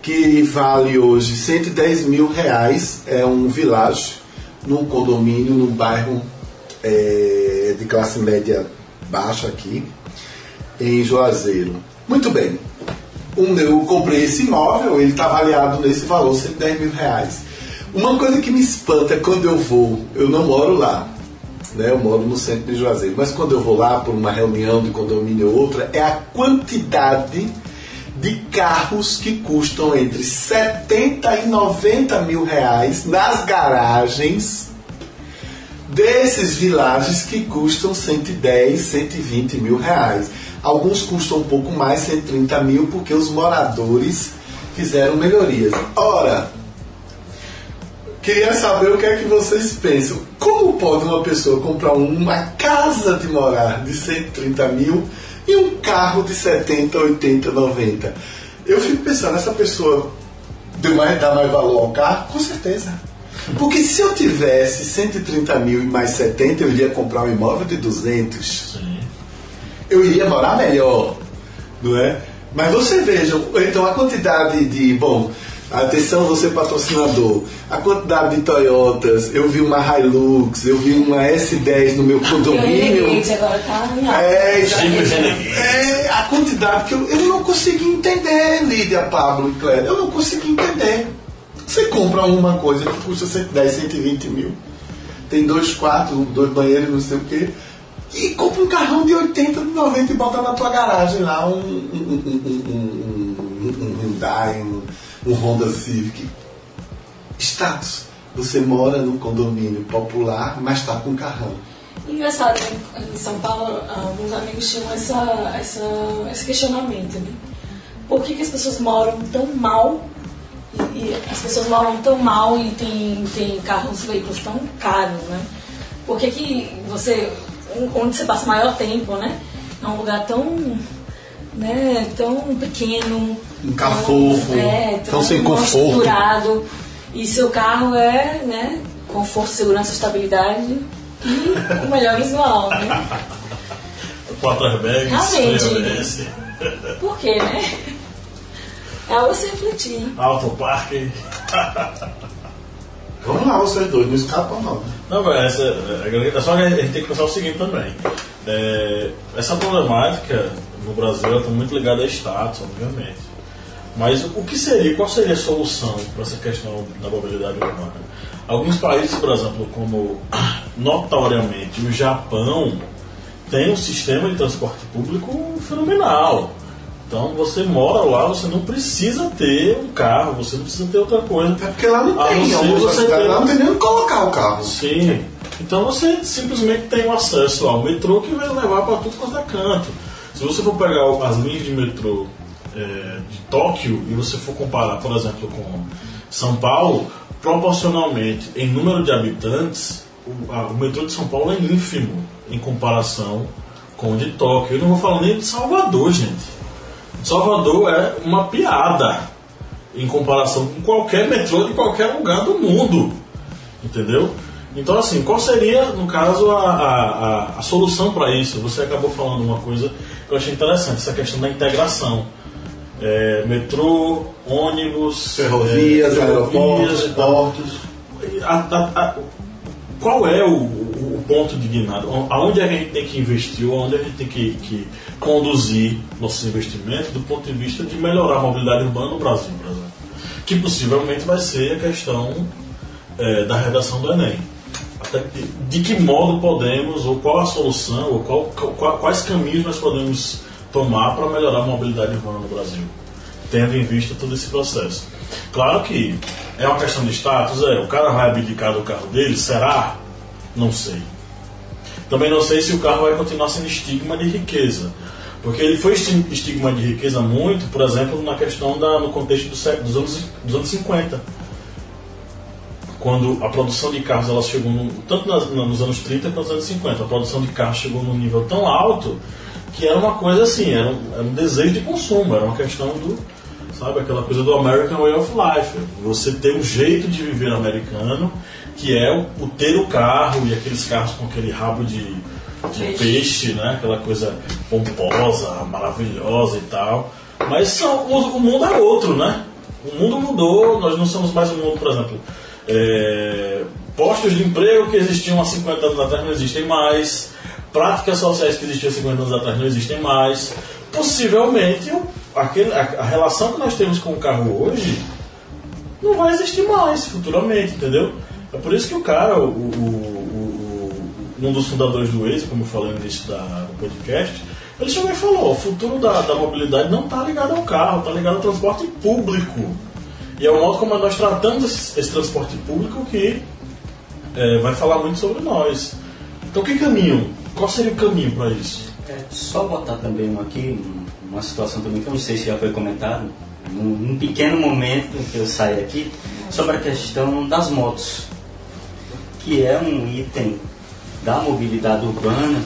que vale hoje 110 mil reais. É um vilage num condomínio, num bairro é, de classe média baixa aqui, em Juazeiro. Muito bem. Um, eu comprei esse imóvel, ele está avaliado nesse valor, 110 mil reais. Uma coisa que me espanta quando eu vou, eu não moro lá, né? eu moro no centro de Juazeiro, mas quando eu vou lá por uma reunião de condomínio ou outra, é a quantidade de carros que custam entre 70 e 90 mil reais nas garagens desses vilages que custam 110, 120 mil reais. Alguns custam um pouco mais, 130 mil, porque os moradores fizeram melhorias. Ora, queria saber o que é que vocês pensam. Como pode uma pessoa comprar uma casa de morar de 130 mil e um carro de 70, 80, 90? Eu fico pensando, essa pessoa deu mais, dá mais valor ao carro? Com certeza. Porque se eu tivesse 130 mil e mais 70, eu iria comprar um imóvel de 200. Sim. Eu iria morar melhor, não é? Mas você veja, então a quantidade de, bom, atenção você patrocinador, a quantidade de Toyotas, eu vi uma Hilux, eu vi uma S10 no meu condomínio. Renegade agora tá. É, é, a quantidade que eu, eu não consegui entender, Lídia, Pablo e Cléber. Eu não consegui entender. Você compra uma coisa que custa 110, 120 mil, tem dois quartos, dois banheiros, não sei o quê, e compra um carrão de 80, de 90 e bota na tua garagem lá um, um, um, um, um, um Hyundai, um, um Honda Civic. Status. Você mora num condomínio popular, mas está com um carrão. Engraçado, né? em São Paulo, alguns amigos tinham essa, essa, esse questionamento, né? Por que, que as pessoas moram tão mal e, e as pessoas moram tão mal e tem, tem carros, veículos tão caros, né? Por que, que você, onde você passa maior tempo, né? É um lugar tão, né, tão pequeno, Um carro tão- fofo, é, tão sem mal conforto. e seu carro é, né, conforto, segurança, estabilidade e o melhor visual, né? *laughs* quatro airbags, Realmente. *laughs* Por quê, né? É algo a se refletir. autoparque. *laughs* Vamos lá, vocês dois, não escapam não. Não, mas essa, é, é só que a gente tem que pensar o seguinte também. É, essa problemática no Brasil está muito ligada a status, obviamente. Mas o que seria, qual seria a solução para essa questão da mobilidade urbana? Alguns países, por exemplo, como notoriamente o Japão, tem um sistema de transporte público fenomenal. Então você mora lá, você não precisa ter um carro, você não precisa ter outra coisa. É porque lá não A tem, você cidades ter- lá não tem nem onde colocar o carro. Sim. Então você simplesmente tem o acesso ao metrô que vai levar para tudo quanto é canto. Se você for pegar as linhas de metrô é, de Tóquio e você for comparar, por exemplo, com São Paulo, proporcionalmente em número de habitantes, o, a- o metrô de São Paulo é ínfimo em comparação com o de Tóquio. Eu não vou falar nem de Salvador, gente. Salvador é uma piada em comparação com qualquer metrô de qualquer lugar do mundo. Entendeu? Então, assim, qual seria, no caso, a, a, a, solução para isso? Você acabou falando uma coisa que eu achei interessante, essa questão da integração. É, metrô, ônibus, Ferrovias, é, aeroportos, portos. A- qual é o, o- ponto de guinada? Aonde é a gente tem que investir ou aonde a gente tem que, que conduzir nossos investimentos do ponto de vista de melhorar a mobilidade urbana no Brasil, por exemplo? Que possivelmente vai ser a questão é, da redação do Enem. De que modo podemos, ou qual a solução, ou qual- qual- quais caminhos nós podemos tomar para melhorar a mobilidade urbana no Brasil, tendo em vista todo esse processo. Claro que é uma questão de status, é, o cara vai abdicar do carro dele, será? Não sei. Também não sei se o carro vai continuar sendo estigma de riqueza. Porque ele foi esti- estigma de riqueza muito, por exemplo, na questão da, no contexto dos, anos, dos anos 50 quando a produção de carros ela chegou no, tanto nas- na- nos anos 30 quanto nos anos 50, a produção de carros chegou num nível tão alto que era uma coisa assim, era um, era um desejo de consumo, era uma questão do, sabe, aquela coisa do American Way of Life. Você ter um jeito de viver americano, que é o, o ter o carro e aqueles carros com aquele rabo de, de Peixe. peixe, né, aquela coisa pomposa, maravilhosa e tal. Mas são, o, o mundo é outro, né? O mundo mudou, nós não somos mais um mundo, por exemplo, é, postos de emprego que existiam há 50 anos atrás não existem mais, práticas sociais que existiam há 50 anos atrás não existem mais. Possivelmente, aquele, a, a relação que nós temos com o carro hoje não vai existir mais futuramente, entendeu? É por isso que o cara, o- o- o- um dos fundadores do Waze, como eu falei no início da, do podcast, ele chegou e falou, o futuro da, da mobilidade não está ligado ao carro, está ligado ao transporte público. E é o modo como nós tratamos esse, esse transporte público que é, vai falar muito sobre nós. Então que caminho? Qual seria o caminho para isso? É, só botar também um aqui, um- uma situação também que eu não sei se já foi comentado, num, num pequeno momento que eu saí aqui, sobre a questão das motos, que é um item da mobilidade urbana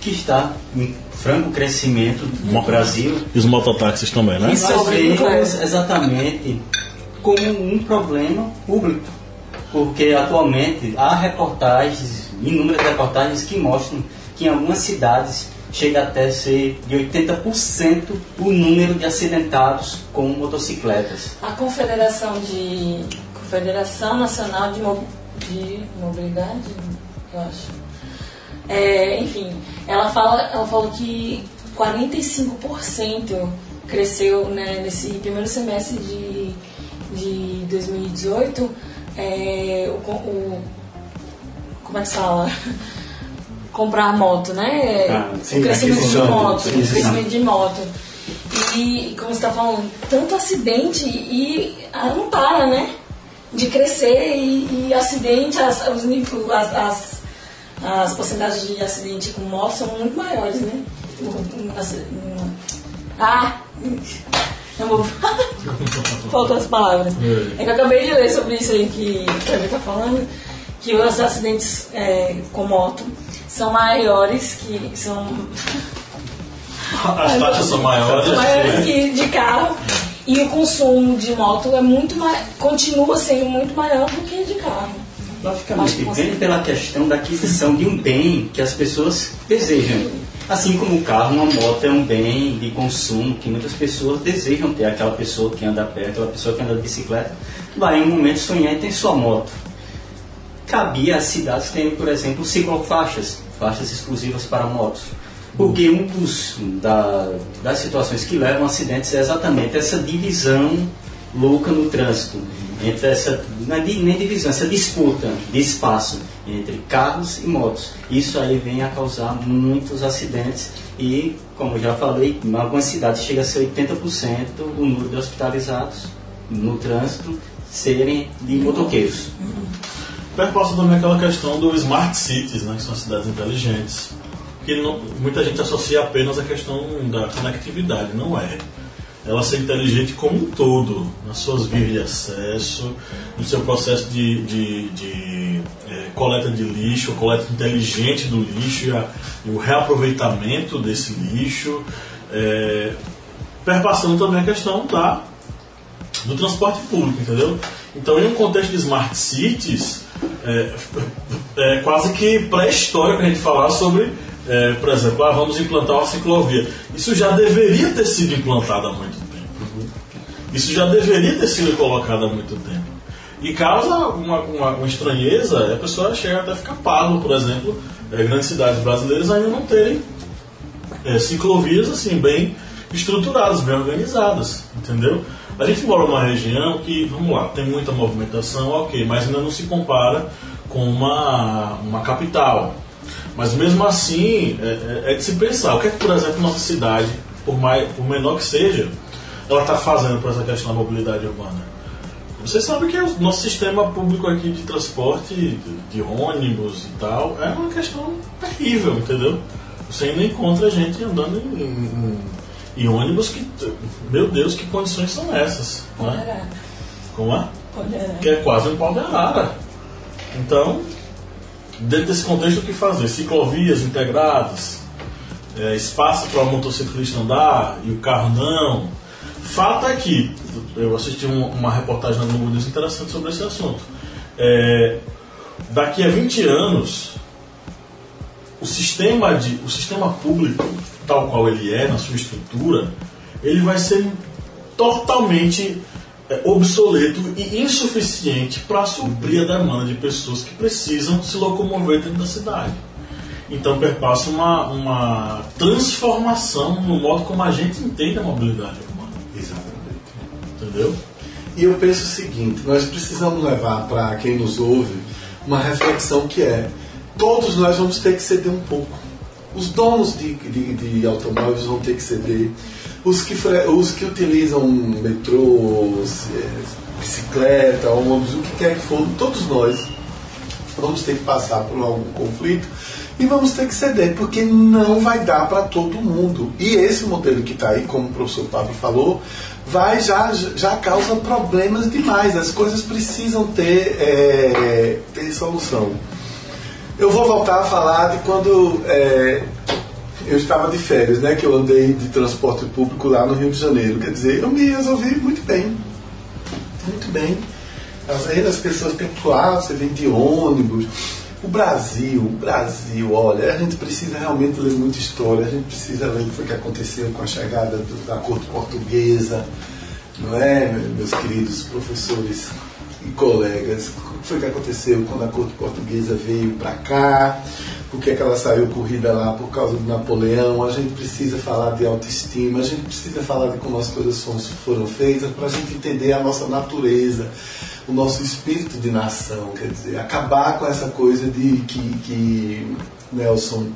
que está em franco crescimento no Brasil E os mototáxis também, né? e Sobre inglês. exatamente como um problema público. Porque atualmente há reportagens, inúmeras reportagens que mostram que em algumas cidades chega até ser de 80% o número de acidentados com motocicletas. A Confederação de Confederação Nacional de, Mo- de Mobilidade, eu acho. É, enfim, ela fala, ela falou que 45% cresceu né, nesse primeiro semestre de, de 2018 é, o, o- como é que se fala? *laughs* Comprar moto, né? Ah, sim, o crescimento de moto, o crescimento de moto. E, como você está falando, tanto acidente e ela não para, né? De crescer e, e acidente, as, os níveis- as, as, as porcentagens de acidente com moto são muito maiores, né? Ah! Vou. *laughs* Faltam as palavras. É que eu acabei de ler sobre isso aí que o Kevin está falando, que os acidentes é, com moto são maiores que. são As taxas são maiores. são maiores né? que de carro. E o consumo de moto é muito mais, continua sendo muito maior do que de carro. Logicamente, vem pela questão da aquisição de um bem que as pessoas desejam. Assim como o carro, uma moto é um bem de consumo que muitas pessoas desejam ter. Aquela pessoa que anda pé, aquela pessoa que anda de bicicleta, vai em um momento sonhar em ter sua moto. Cabia as cidades terem, por exemplo, ciclofaixas, faixas exclusivas para motos. Porque um dos da, das situações que levam a acidentes é exatamente essa divisão louca no trânsito. Entre essa, é nem divisão, essa disputa de espaço entre carros e motos. Isso aí vem a causar muitos acidentes e, como já falei, em algumas cidades chega a ser 80% do número de hospitalizados no trânsito serem de motoqueiros. Perpassa também aquela questão do smart cities, né, que são as cidades inteligentes. Que não- muita gente associa apenas a questão da conectividade, não é. Ela ser inteligente como um todo, nas suas vias de acesso, no seu processo de, de, de, eh, coleta de lixo, coleta inteligente do lixo e, a- e o reaproveitamento desse lixo. eh, perpassando também a questão da do transporte público, entendeu? Então, em um contexto de smart cities, é, é quase que pré-histórico a gente falar sobre, é, por exemplo, ah, vamos implantar uma ciclovia. Isso já deveria ter sido implantado há muito tempo. Isso já deveria ter sido colocado há muito tempo. E causa uma, uma, uma estranheza, a pessoa chega até a ficar parvo, por exemplo, é, grandes cidades brasileiras ainda não terem é, ciclovias assim bem estruturadas, bem organizadas, entendeu? A gente mora numa região que, vamos lá, tem muita movimentação, ok, mas ainda não se compara com uma, uma capital. Mas mesmo assim, é, é- é de se pensar. O que é que, por exemplo, nossa cidade, por, mais, por menor que seja, ela está fazendo por essa questão da mobilidade urbana? Você sabe que o nosso sistema público aqui de transporte, de, de ônibus e tal, é uma questão terrível, entendeu? Você ainda encontra gente andando em, em- em ônibus que, meu Deus, que condições são essas? Né? Como é? Poderá. Que é quase um pau de arara. Então, dentro desse contexto, o que fazer? Ciclovias integradas, é, espaço para o motociclista andar e o carro não. Fato é que, eu assisti um- uma reportagem na Globo News interessante sobre esse assunto. É, daqui a 20 anos, o sistema, de, o sistema público, tal qual ele é, na sua estrutura, ele vai ser totalmente é, obsoleto e insuficiente para suprir a demanda de pessoas que precisam se locomover dentro da cidade. Então perpassa uma, uma transformação no modo como a gente entende a mobilidade urbana. Entendeu? E eu penso o seguinte: nós precisamos levar para quem nos ouve uma reflexão que é: todos nós vamos ter que ceder um pouco. Os donos de, de, de automóveis vão ter que ceder. Os que, os que utilizam metrôs, eh, bicicleta, ônibus, o que quer que for, todos nós vamos ter que passar por algum conflito e vamos ter que ceder, porque não vai dar para todo mundo. E esse modelo que está aí, como o professor Pablo falou, vai já, já causa problemas demais. As coisas precisam ter, é, ter solução. Eu vou voltar a falar de quando é, eu estava de férias, né? Que eu andei de transporte público lá no Rio de Janeiro. Quer dizer, eu me resolvi muito bem. Muito bem. Às as pessoas pensam, ah, você vem de ônibus. O Brasil, o Brasil, olha, a gente precisa realmente ler muita história, a gente precisa ler o que foi que aconteceu com a chegada do- da corte portuguesa, não é, meus queridos professores e colegas? O que foi que aconteceu quando a corte portuguesa veio para cá? Por que, é que ela saiu corrida lá por causa do Napoleão? A gente precisa falar de autoestima, a gente precisa falar de como as coisas foram feitas para a gente entender a nossa natureza, o nosso espírito de nação, quer dizer, acabar com essa coisa de que, que Nelson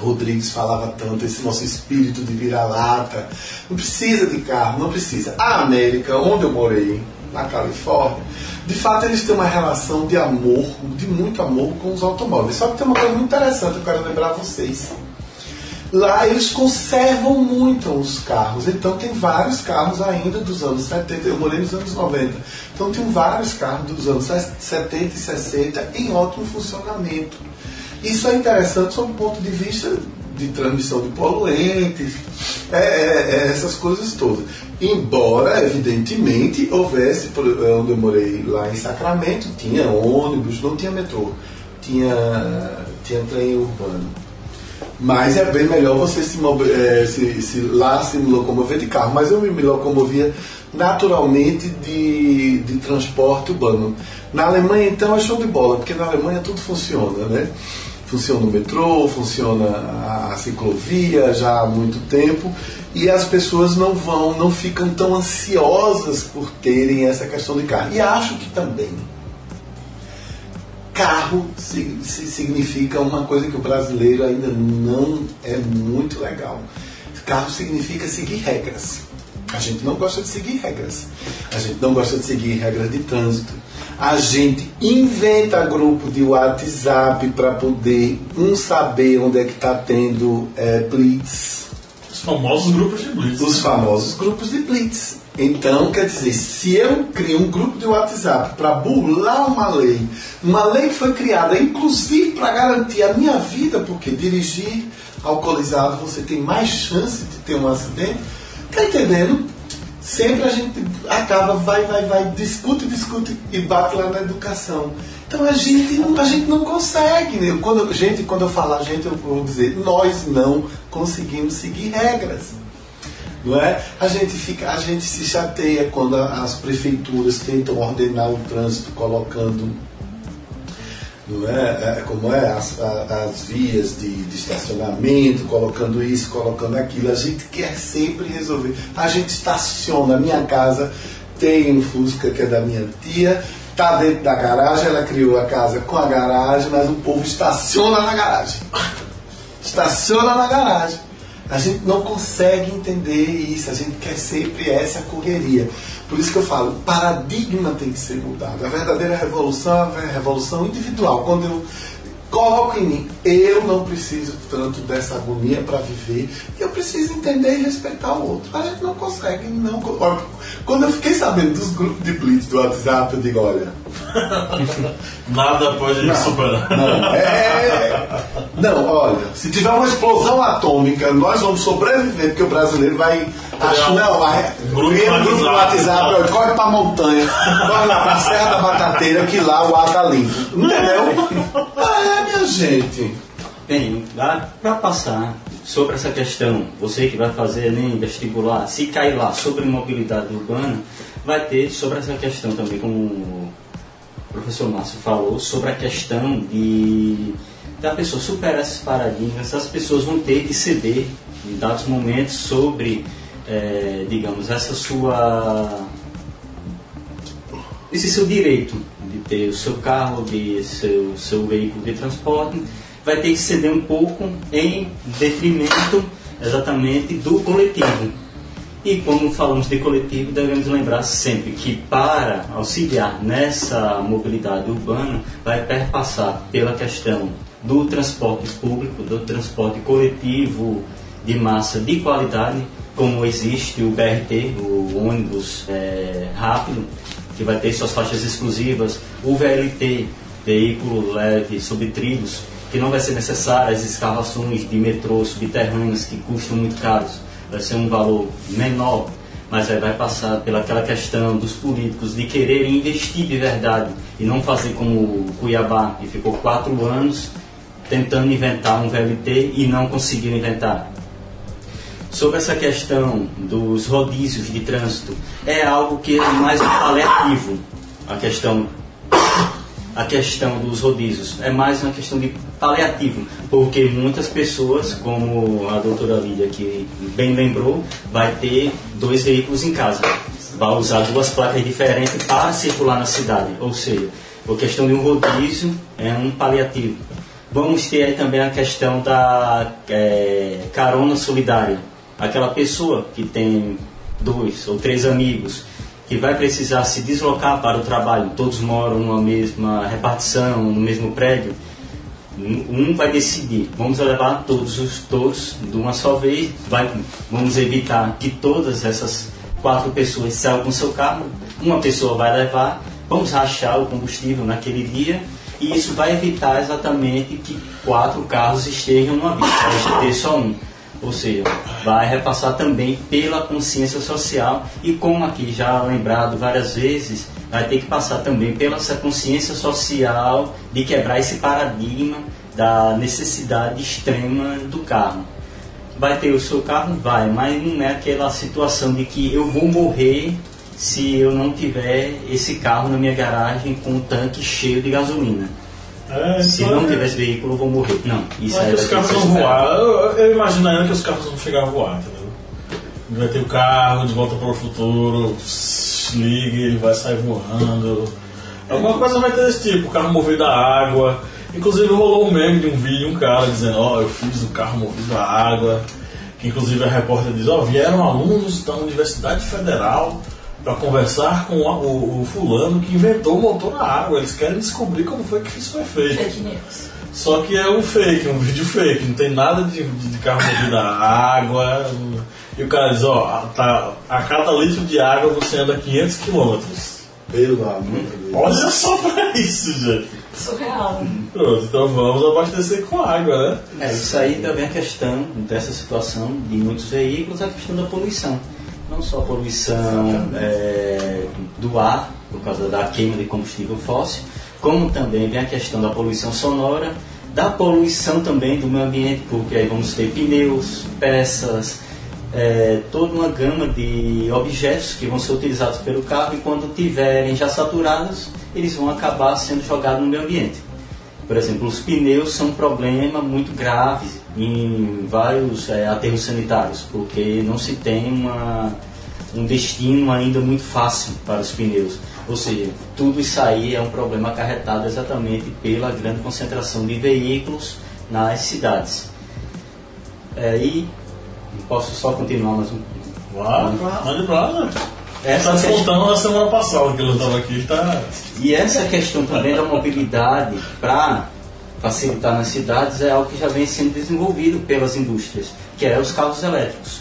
Rodrigues falava tanto, esse nosso espírito de vira-lata. Não precisa de carro, não precisa. A América, onde eu morei, na Califórnia, de fato eles têm uma relação de amor, de muito amor com os automóveis. Só que tem uma coisa muito interessante, eu quero lembrar vocês. Lá eles conservam muito os carros, então tem vários carros ainda dos anos 70, eu morei nos anos 90, então tem vários carros dos anos 70 e 60 em ótimo funcionamento. Isso é interessante sob o ponto de vista de transmissão de poluentes, é, é, é, essas coisas todas. Embora, evidentemente, houvesse, por- onde eu morei lá em Sacramento, tinha ônibus, não tinha metrô, tinha, tinha trem urbano. Mas é bem melhor você se, eh, se- se lá se locomover de carro. Mas eu me locomovia naturalmente de, de transporte urbano. Na Alemanha, então, é show de bola, porque na Alemanha tudo funciona, né? Funciona o metrô, funciona a, ciclovia já há muito tempo e as pessoas não vão, não ficam tão ansiosas por terem essa questão de carro. E acho que também carro si- si- significa uma coisa que o brasileiro ainda não é muito legal. Carro significa seguir regras. A gente não gosta de seguir regras. A gente não gosta de seguir regras de trânsito. A gente inventa grupo de WhatsApp para poder um saber onde é que está tendo é, blitz Os famosos grupos de blitz. os famosos grupos de blitz. Então, quer dizer, se eu crio um grupo de WhatsApp para burlar uma lei, uma lei que foi criada inclusive para garantir a minha vida, porque dirigir alcoolizado você tem mais chance de ter um acidente, tá entendendo? Sempre a gente acaba, vai, vai, vai, discute, discute e bate lá na educação. Então a gente não, a gente não consegue. Né? Quando, gente, quando eu falar gente, eu vou dizer, nós não conseguimos seguir regras não é? A gente fica, a gente se chateia quando as prefeituras tentam ordenar o trânsito colocando não é, É, como é as, as vias de, de estacionamento, colocando isso, colocando aquilo. A gente quer sempre resolver. A gente estaciona. A minha casa tem um Fusca que é da minha tia, tá dentro da garagem. Ela criou a casa com a garagem, mas o povo estaciona na garagem estaciona na garagem. A gente não consegue entender isso, a gente quer sempre essa correria. Por isso que eu falo, o paradigma tem que ser mudado. A verdadeira revolução é a revolução individual. Quando eu coloco em mim, eu não preciso tanto dessa agonia para viver, eu preciso entender e respeitar o outro. A gente não consegue, não. Quando eu fiquei sabendo dos grupos de blitz do WhatsApp, eu digo, olha, *laughs* Nada pode superar. não, é. Não, olha, se tiver uma explosão atômica, nós vamos sobreviver, porque o brasileiro vai. Acho, não, vai. Grupo no WhatsApp. Olha, corre pra montanha, corre lá pra Serra da Batateira, que lá o ar tá limpo. Entendeu? Ah, é, minha gente. Bem, para passar sobre essa questão, você que vai fazer Enem, vestibular, se cair lá sobre mobilidade urbana, vai ter sobre essa questão também, como o professor Márcio falou, sobre a questão de da pessoa superar esses paradigmas, as pessoas vão ter que ceder em dados momentos sobre, eh, digamos, essa sua esse seu direito de ter o seu carro, de seu, seu veículo de transporte, vai ter que ceder um pouco em detrimento exatamente do coletivo. E como falamos de coletivo, devemos lembrar sempre que para auxiliar nessa mobilidade urbana, vai perpassar pela questão do transporte público, do transporte coletivo de massa de qualidade, como existe o BRT, o ônibus eh, rápido, que vai ter suas faixas exclusivas, o VLT, veículo leve sobre trilhos, que não vai ser necessário as escavações de metrô subterrâneos que custam muito caros, vai ser um valor menor, mas aí vai passar pelaquela questão dos políticos de quererem investir de verdade e não fazer como o Cuiabá, que ficou quatro anos tentando inventar um VLT e não conseguiram inventar. Sobre essa questão dos rodízios de trânsito é algo que é mais paliativo a questão a questão dos rodízios. É mais uma questão de paliativo porque muitas pessoas como a doutora Lídia que bem lembrou vai ter dois veículos em casa. Vai usar duas placas diferentes para circular na cidade. Ou seja a questão de um rodízio é um paliativo. Vamos ter aí também a questão da é, carona solidária. Aquela pessoa que tem dois ou três amigos que vai precisar se deslocar para o trabalho, todos moram numa mesma repartição, no mesmo prédio, um vai decidir, vamos levar todos os todos de uma só vez, vai, vamos evitar que todas essas quatro pessoas saiam com seu carro, uma pessoa vai levar, vamos rachar o combustível naquele dia e isso vai evitar exatamente que quatro carros estejam numa via, vai ter só um. Ou seja, vai repassar também pela consciência social e como aqui já lembrado várias vezes, vai ter que passar também pela essa consciência social de quebrar esse paradigma da necessidade extrema do carro. Vai ter o seu carro? Vai, mas não é aquela situação de que eu vou morrer se eu não tiver esse carro na minha garagem com um tanque cheio de gasolina. É, Se então não é- tiver esse veículo, eu vou morrer. Não, isso aí que os carros vão voar. Eu, eu imagino que os carros vão chegar a voar, entendeu? Vai ter o carro de volta para o futuro, pss, liga, ele vai sair voando. Alguma coisa vai ter desse tipo, carro movido a água. Inclusive rolou um meme de um vídeo, um cara dizendo, ó, eu fiz o carro movido a água. Que inclusive a repórter diz, ó, vieram alunos da Universidade Federal para conversar com o, o fulano que inventou o motor a água. Eles querem descobrir como foi que isso foi feito. Fake news. Só que é um fake, um vídeo fake, não tem nada de, de de carro movido a água. E o cara diz, ó, a- tá, a cada litro de água você anda 500 quilômetros. Pelo amor de Deus. Olha só pra isso, gente. Surreal. Pronto, então vamos abastecer com água, né? É, isso aí também é questão dessa situação de muitos veículos, a questão da poluição. Não só a poluição é, do ar, por causa da queima de combustível fóssil, como também vem a questão da poluição sonora, da poluição também do meio ambiente, porque aí vamos ter pneus, peças, é, toda uma gama de objetos que vão ser utilizados pelo carro e quando tiverem já saturados, eles vão acabar sendo jogados no meio ambiente. Por exemplo, os pneus são um problema muito grave em vários é, aterros sanitários, porque não se tem uma, um destino ainda muito fácil para os pneus. Ou seja, tudo isso aí é um problema acarretado exatamente pela grande concentração de veículos nas cidades. É, e posso só continuar mais um Vá, mande pra lá. Essa Tá questão- descontando na semana passada que ele estava aqui, tá. E essa questão também da mobilidade para facilitar nas cidades é algo que já vem sendo desenvolvido pelas indústrias, que é os carros elétricos.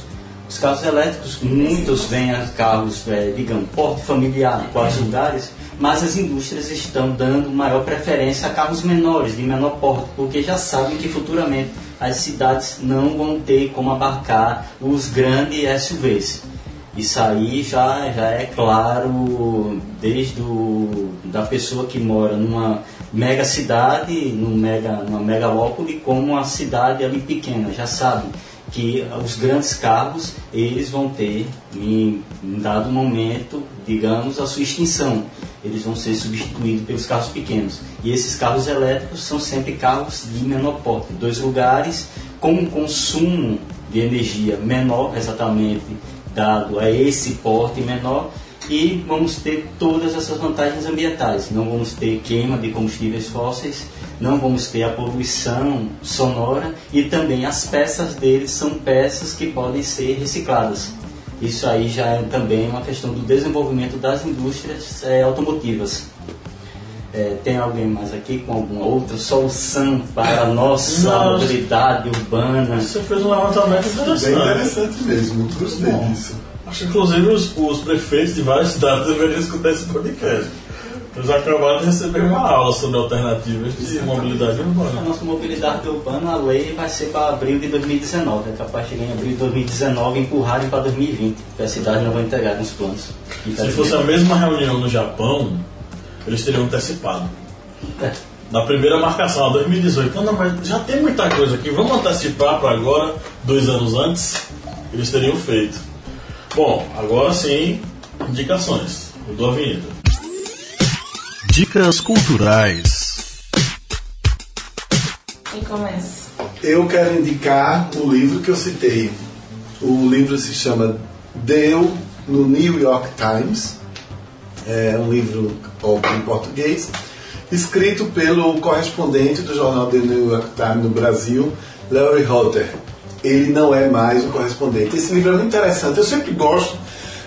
Os carros elétricos, muitos vêm a carros, é, digamos, porte familiar, quatro lugares, mas as indústrias estão dando maior preferência a carros menores, de menor porte, porque já sabem que futuramente as cidades não vão ter como abarcar os grandes SUVs. Isso aí já, já é claro desde o, da pessoa que mora numa mega cidade, num mega, numa megalópole, como uma cidade ali pequena, já sabe que os grandes carros eles vão ter em um dado momento, digamos, a sua extinção. Eles vão ser substituídos pelos carros pequenos. E esses carros elétricos são sempre carros de menor porte, dois lugares com um consumo de energia menor, exatamente dado a esse porte menor e vamos ter todas essas vantagens ambientais. Não vamos ter queima de combustíveis fósseis, não vamos ter a poluição sonora e também as peças deles são peças que podem ser recicladas. Isso aí já é também uma questão do desenvolvimento das indústrias eh, automotivas. Eh, tem alguém mais aqui com alguma outra solução para a nossa Não. mobilidade urbana? Você fez um levantamento Bem interessante. interessante mesmo, gostei disso. Acho que inclusive os, os prefeitos de várias cidades deveriam escutar esse podcast. Eles acabaram de receber uma aula sobre alternativas de mobilidade A urbana. nossa mobilidade urbana, a lei vai ser para abril de 2019. É capaz de em abril de 2019 e empurrarem para 2020, porque a cidade não vai entregar nos planos. Se fosse a mesma reunião no Japão, eles teriam antecipado. É. Na primeira marcação, a 2018. Não, não, mas já tem muita coisa aqui, vamos antecipar para agora, dois anos antes, eles teriam feito. Bom, agora sim, indicações. Eu dou a vinheta. Dicas culturais. Quem começa? Eu quero indicar o livro que eu citei. O livro se chama Deu no New York Times. É um livro em português, escrito pelo correspondente do jornal The New York Times no Brasil, Larry Holder. Ele não é mais o correspondente. Esse livro é muito interessante. Eu sempre gosto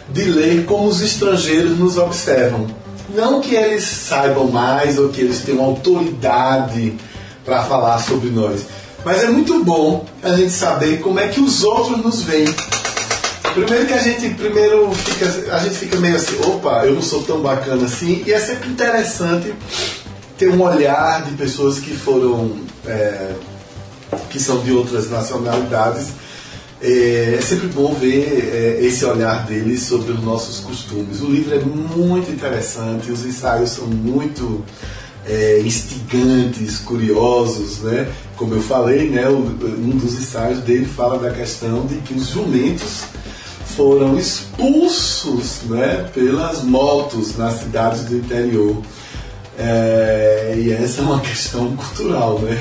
de ler como os estrangeiros nos observam. Não que eles saibam mais ou que eles tenham autoridade para falar sobre nós, mas é muito bom a gente saber como é que os outros nos veem. Primeiro que a gente primeiro fica, a gente fica meio assim, opa, eu não sou tão bacana assim, e é sempre interessante ter um olhar de pessoas que foram é, que são de outras nacionalidades. É, é sempre bom ver é, esse olhar deles sobre os nossos costumes. O livro é muito interessante, os ensaios são muito é, instigantes, curiosos, né? Como eu falei, né, um dos ensaios dele fala da questão de que os jumentos foram expulsos né, pelas motos nas cidades do interior. É, e essa é uma questão cultural, né?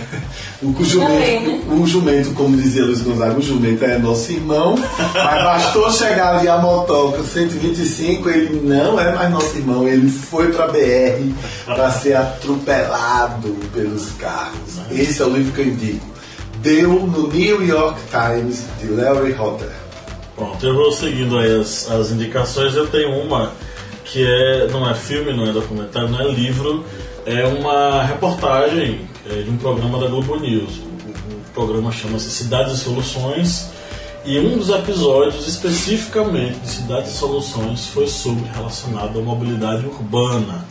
O, Também, jumento, o jumento, como dizia Luiz Gonzaga, o jumento é nosso irmão, mas bastou chegar ali a motoca 125, ele não é mais nosso irmão, ele foi para BR para ser atropelado pelos carros. Esse é o livro que eu indico. Deu no New York Times, de Larry Hodder. Pronto, eu vou seguindo aí as, as indicações. Eu tenho uma que é, não é filme, não é documentário, não é livro, é uma reportagem é, de um programa da Globo News. O, programa chama-se Cidades e Soluções e um dos episódios especificamente de Cidades e Soluções foi sobre relacionado à mobilidade urbana.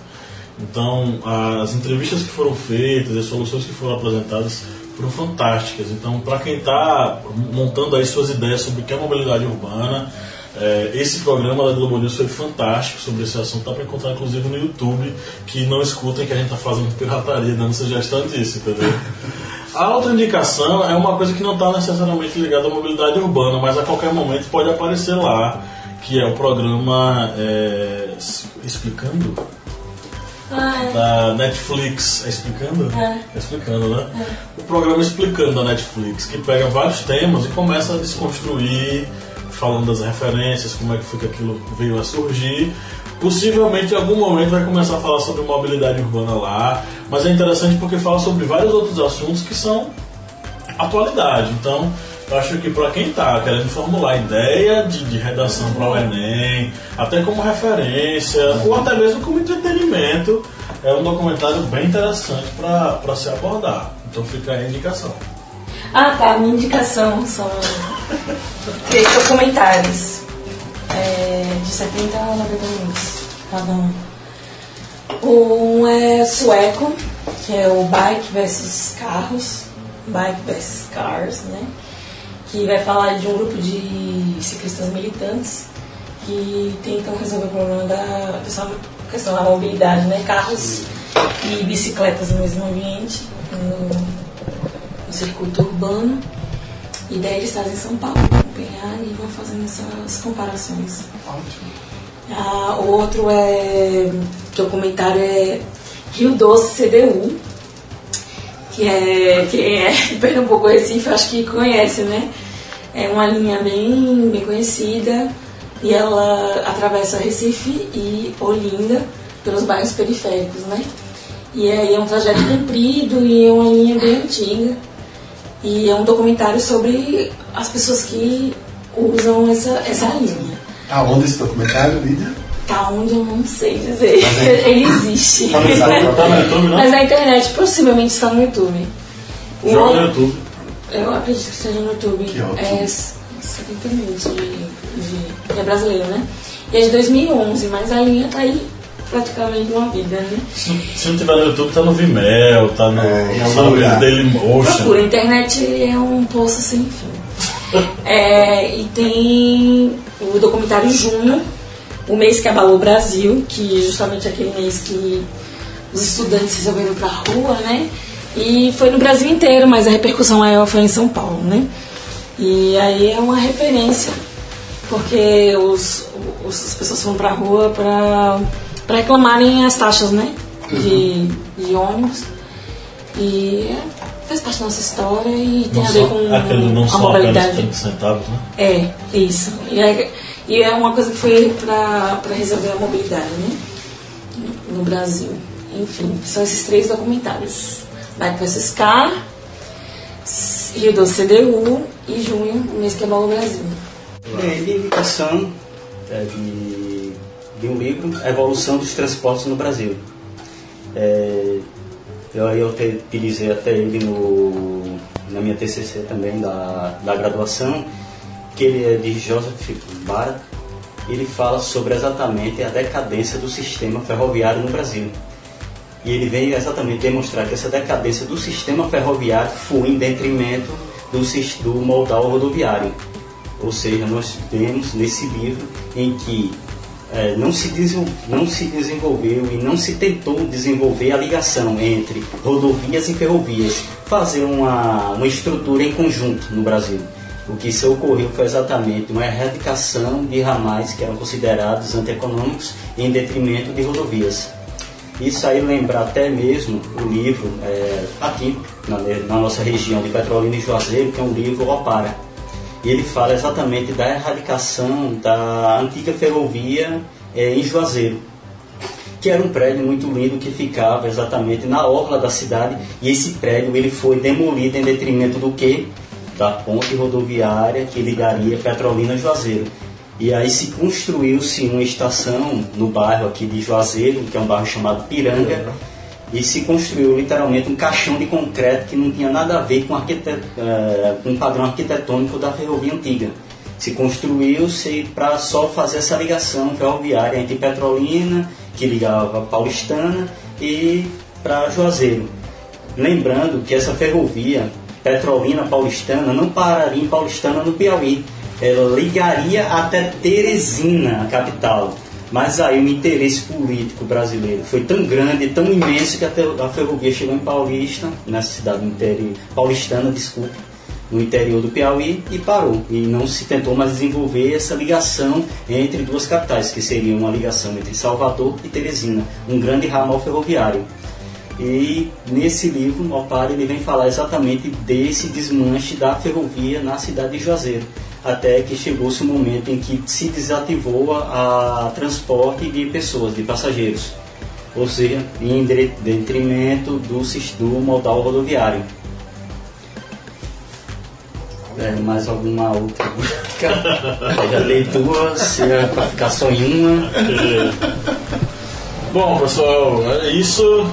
Então, as entrevistas que foram feitas, as soluções que foram apresentadas foram fantásticas. Então, para quem está montando aí suas ideias sobre o que é mobilidade urbana, eh, esse programa da Globo News foi fantástico sobre esse assunto. Dá para encontrar, inclusive, no YouTube, que não escutem que a gente está fazendo pirataria, dando sugestão disso, entendeu? A outra indicação é uma coisa que não está necessariamente ligada à mobilidade urbana, mas a qualquer momento pode aparecer lá, que é o programa eh, Explicando? Ah, é. da Netflix. É explicando? É. explicando, né? O programa Explicando da Netflix, que pega vários temas e começa a desconstruir, falando das referências, como é que que aquilo veio a surgir. Possivelmente em algum momento vai começar a falar sobre mobilidade urbana lá, mas é interessante porque fala sobre vários outros assuntos que são atualidade. Então, eu acho que para quem está querendo formular ideia de, de redação para o Enem, até como referência, ou até mesmo como entretenimento, é um documentário bem interessante para se abordar. Então fica aí a indicação. Ah, tá. Minha indicação são três documentários é, de 70 a 90 minutos cada um. Um é sueco, que é o Bike versus Carros, Bike versus Cars, né? Que vai falar de um grupo de ciclistas militantes que tentam resolver o problema da questão, da mobilidade, né? Carros e bicicletas no mesmo ambiente, no, no circuito urbano. E daí eles trazem São Paulo, Copenhague e vão fazendo essas comparações. Ah, o outro é documentário é Rio Doce CDU, que é quem é *laughs* Pernambuco Recife, acho que conhece, né? É uma linha bem, bem conhecida e ela atravessa Recife e Olinda pelos bairros periféricos, né? E aí é um trajeto comprido e é uma linha bem antiga. E é um documentário sobre as pessoas que usam essa, essa linha. Aonde esse documentário, Lídia? Tá onde eu não sei dizer. *laughs* Ele existe. Tá no site, Tá no YouTube, não? Mas na internet possivelmente está no YouTube. Joga no YouTube. Eu acredito que seja no YouTube. Que ótimo. É s- 70 minutos de, de. É brasileiro, né? E é de 2011, mas a linha tá aí praticamente uma vida, né? Se, se não tiver no YouTube, tá no Vimeo, tá no, É, sabe, lugar. Dailymotion. Procura, a internet é um poço sem fim. *laughs* É, e tem o documentário Junho, o mês que abalou o Brasil, que é justamente aquele mês que os estudantes resolveram ir pra rua, né? E foi no Brasil inteiro, mas a repercussão maior foi em São Paulo, né? E aí é uma referência, porque os, os- as pessoas foram pra rua pra, pra reclamarem as taxas, né? De, de ônibus. E é, faz parte da nossa história e tem Não a ver com aquele não a só mobilidade. 30 centavos, né? É, isso. E é, e é uma coisa que foi para resolver a mobilidade, né? No Brasil. Enfim, são esses três documentários. Bike vs Car, Rio do CDU e Junho, o mês que abalou o Brasil. É, de indicação é, de, de um livro, A Evolução dos Transportes no Brasil. É, eu, eu utilizei até ele no, na minha TCC também, da, da graduação, que ele é de Joseph Barat. Ele fala sobre exatamente a decadência do sistema ferroviário no Brasil. E ele vem exatamente demonstrar que essa decadência do sistema ferroviário foi em detrimento do, do modal rodoviário. Ou seja, nós vemos nesse livro em que é, não, se não se desenvolveu e não se tentou desenvolver a ligação entre rodovias e ferrovias, fazer uma, uma estrutura em conjunto no Brasil. O que se ocorreu foi exatamente uma erradicação de ramais que eram considerados antieconômicos em detrimento de rodovias. Isso aí lembra até mesmo o livro é, aqui na, na nossa região de Petrolina e Juazeiro, que é um livro Opara. E ele fala exatamente da erradicação da antiga ferrovia é, em Juazeiro, que era um prédio muito lindo que ficava exatamente na orla da cidade. E esse prédio ele foi demolido em detrimento do que? Da ponte rodoviária que ligaria Petrolina a Juazeiro. E aí se construiu-se uma estação no bairro aqui de Juazeiro, que é um bairro chamado Piranga, e se construiu literalmente um caixão de concreto que não tinha nada a ver com, arquite- eh, com o padrão arquitetônico da ferrovia antiga. Se construiu-se para só fazer essa ligação ferroviária entre Petrolina, que ligava Paulistana, e para Juazeiro. Lembrando que essa ferrovia Petrolina Paulistana não pararia em Paulistana no Piauí. Ela ligaria até Teresina, a capital. Mas aí o interesse político brasileiro foi tão grande, tão imenso que a ferrovia chegou em Paulista, nessa cidade interior, paulistana, desculpe, no interior do Piauí e parou. E não se tentou mais desenvolver essa ligação entre duas capitais, que seria uma ligação entre Salvador e Teresina, um grande ramal ferroviário. E nesse livro, Mopar, ele vem falar exatamente desse desmanche da ferrovia na cidade de Juazeiro, até que chegou-se o momento em que se desativou a, a transporte de pessoas, de passageiros, ou seja, em detrimento do, do modal rodoviário. É, mais alguma outra? Eu *laughs* já dei duas, se é para ficar só em uma. *laughs* Bom, pessoal, é isso.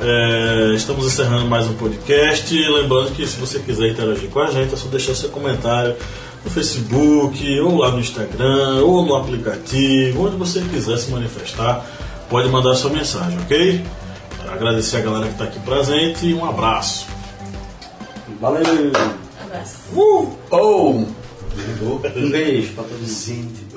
É, estamos encerrando mais um podcast. Lembrando que se você quiser interagir com a gente, é só deixar seu comentário no Facebook, ou lá no Instagram, ou no aplicativo, onde você quiser se manifestar, pode mandar sua mensagem, ok? Agradecer a galera que está aqui presente e um abraço. Valeu! Abraço. Ou Um beijo para todos. Gente,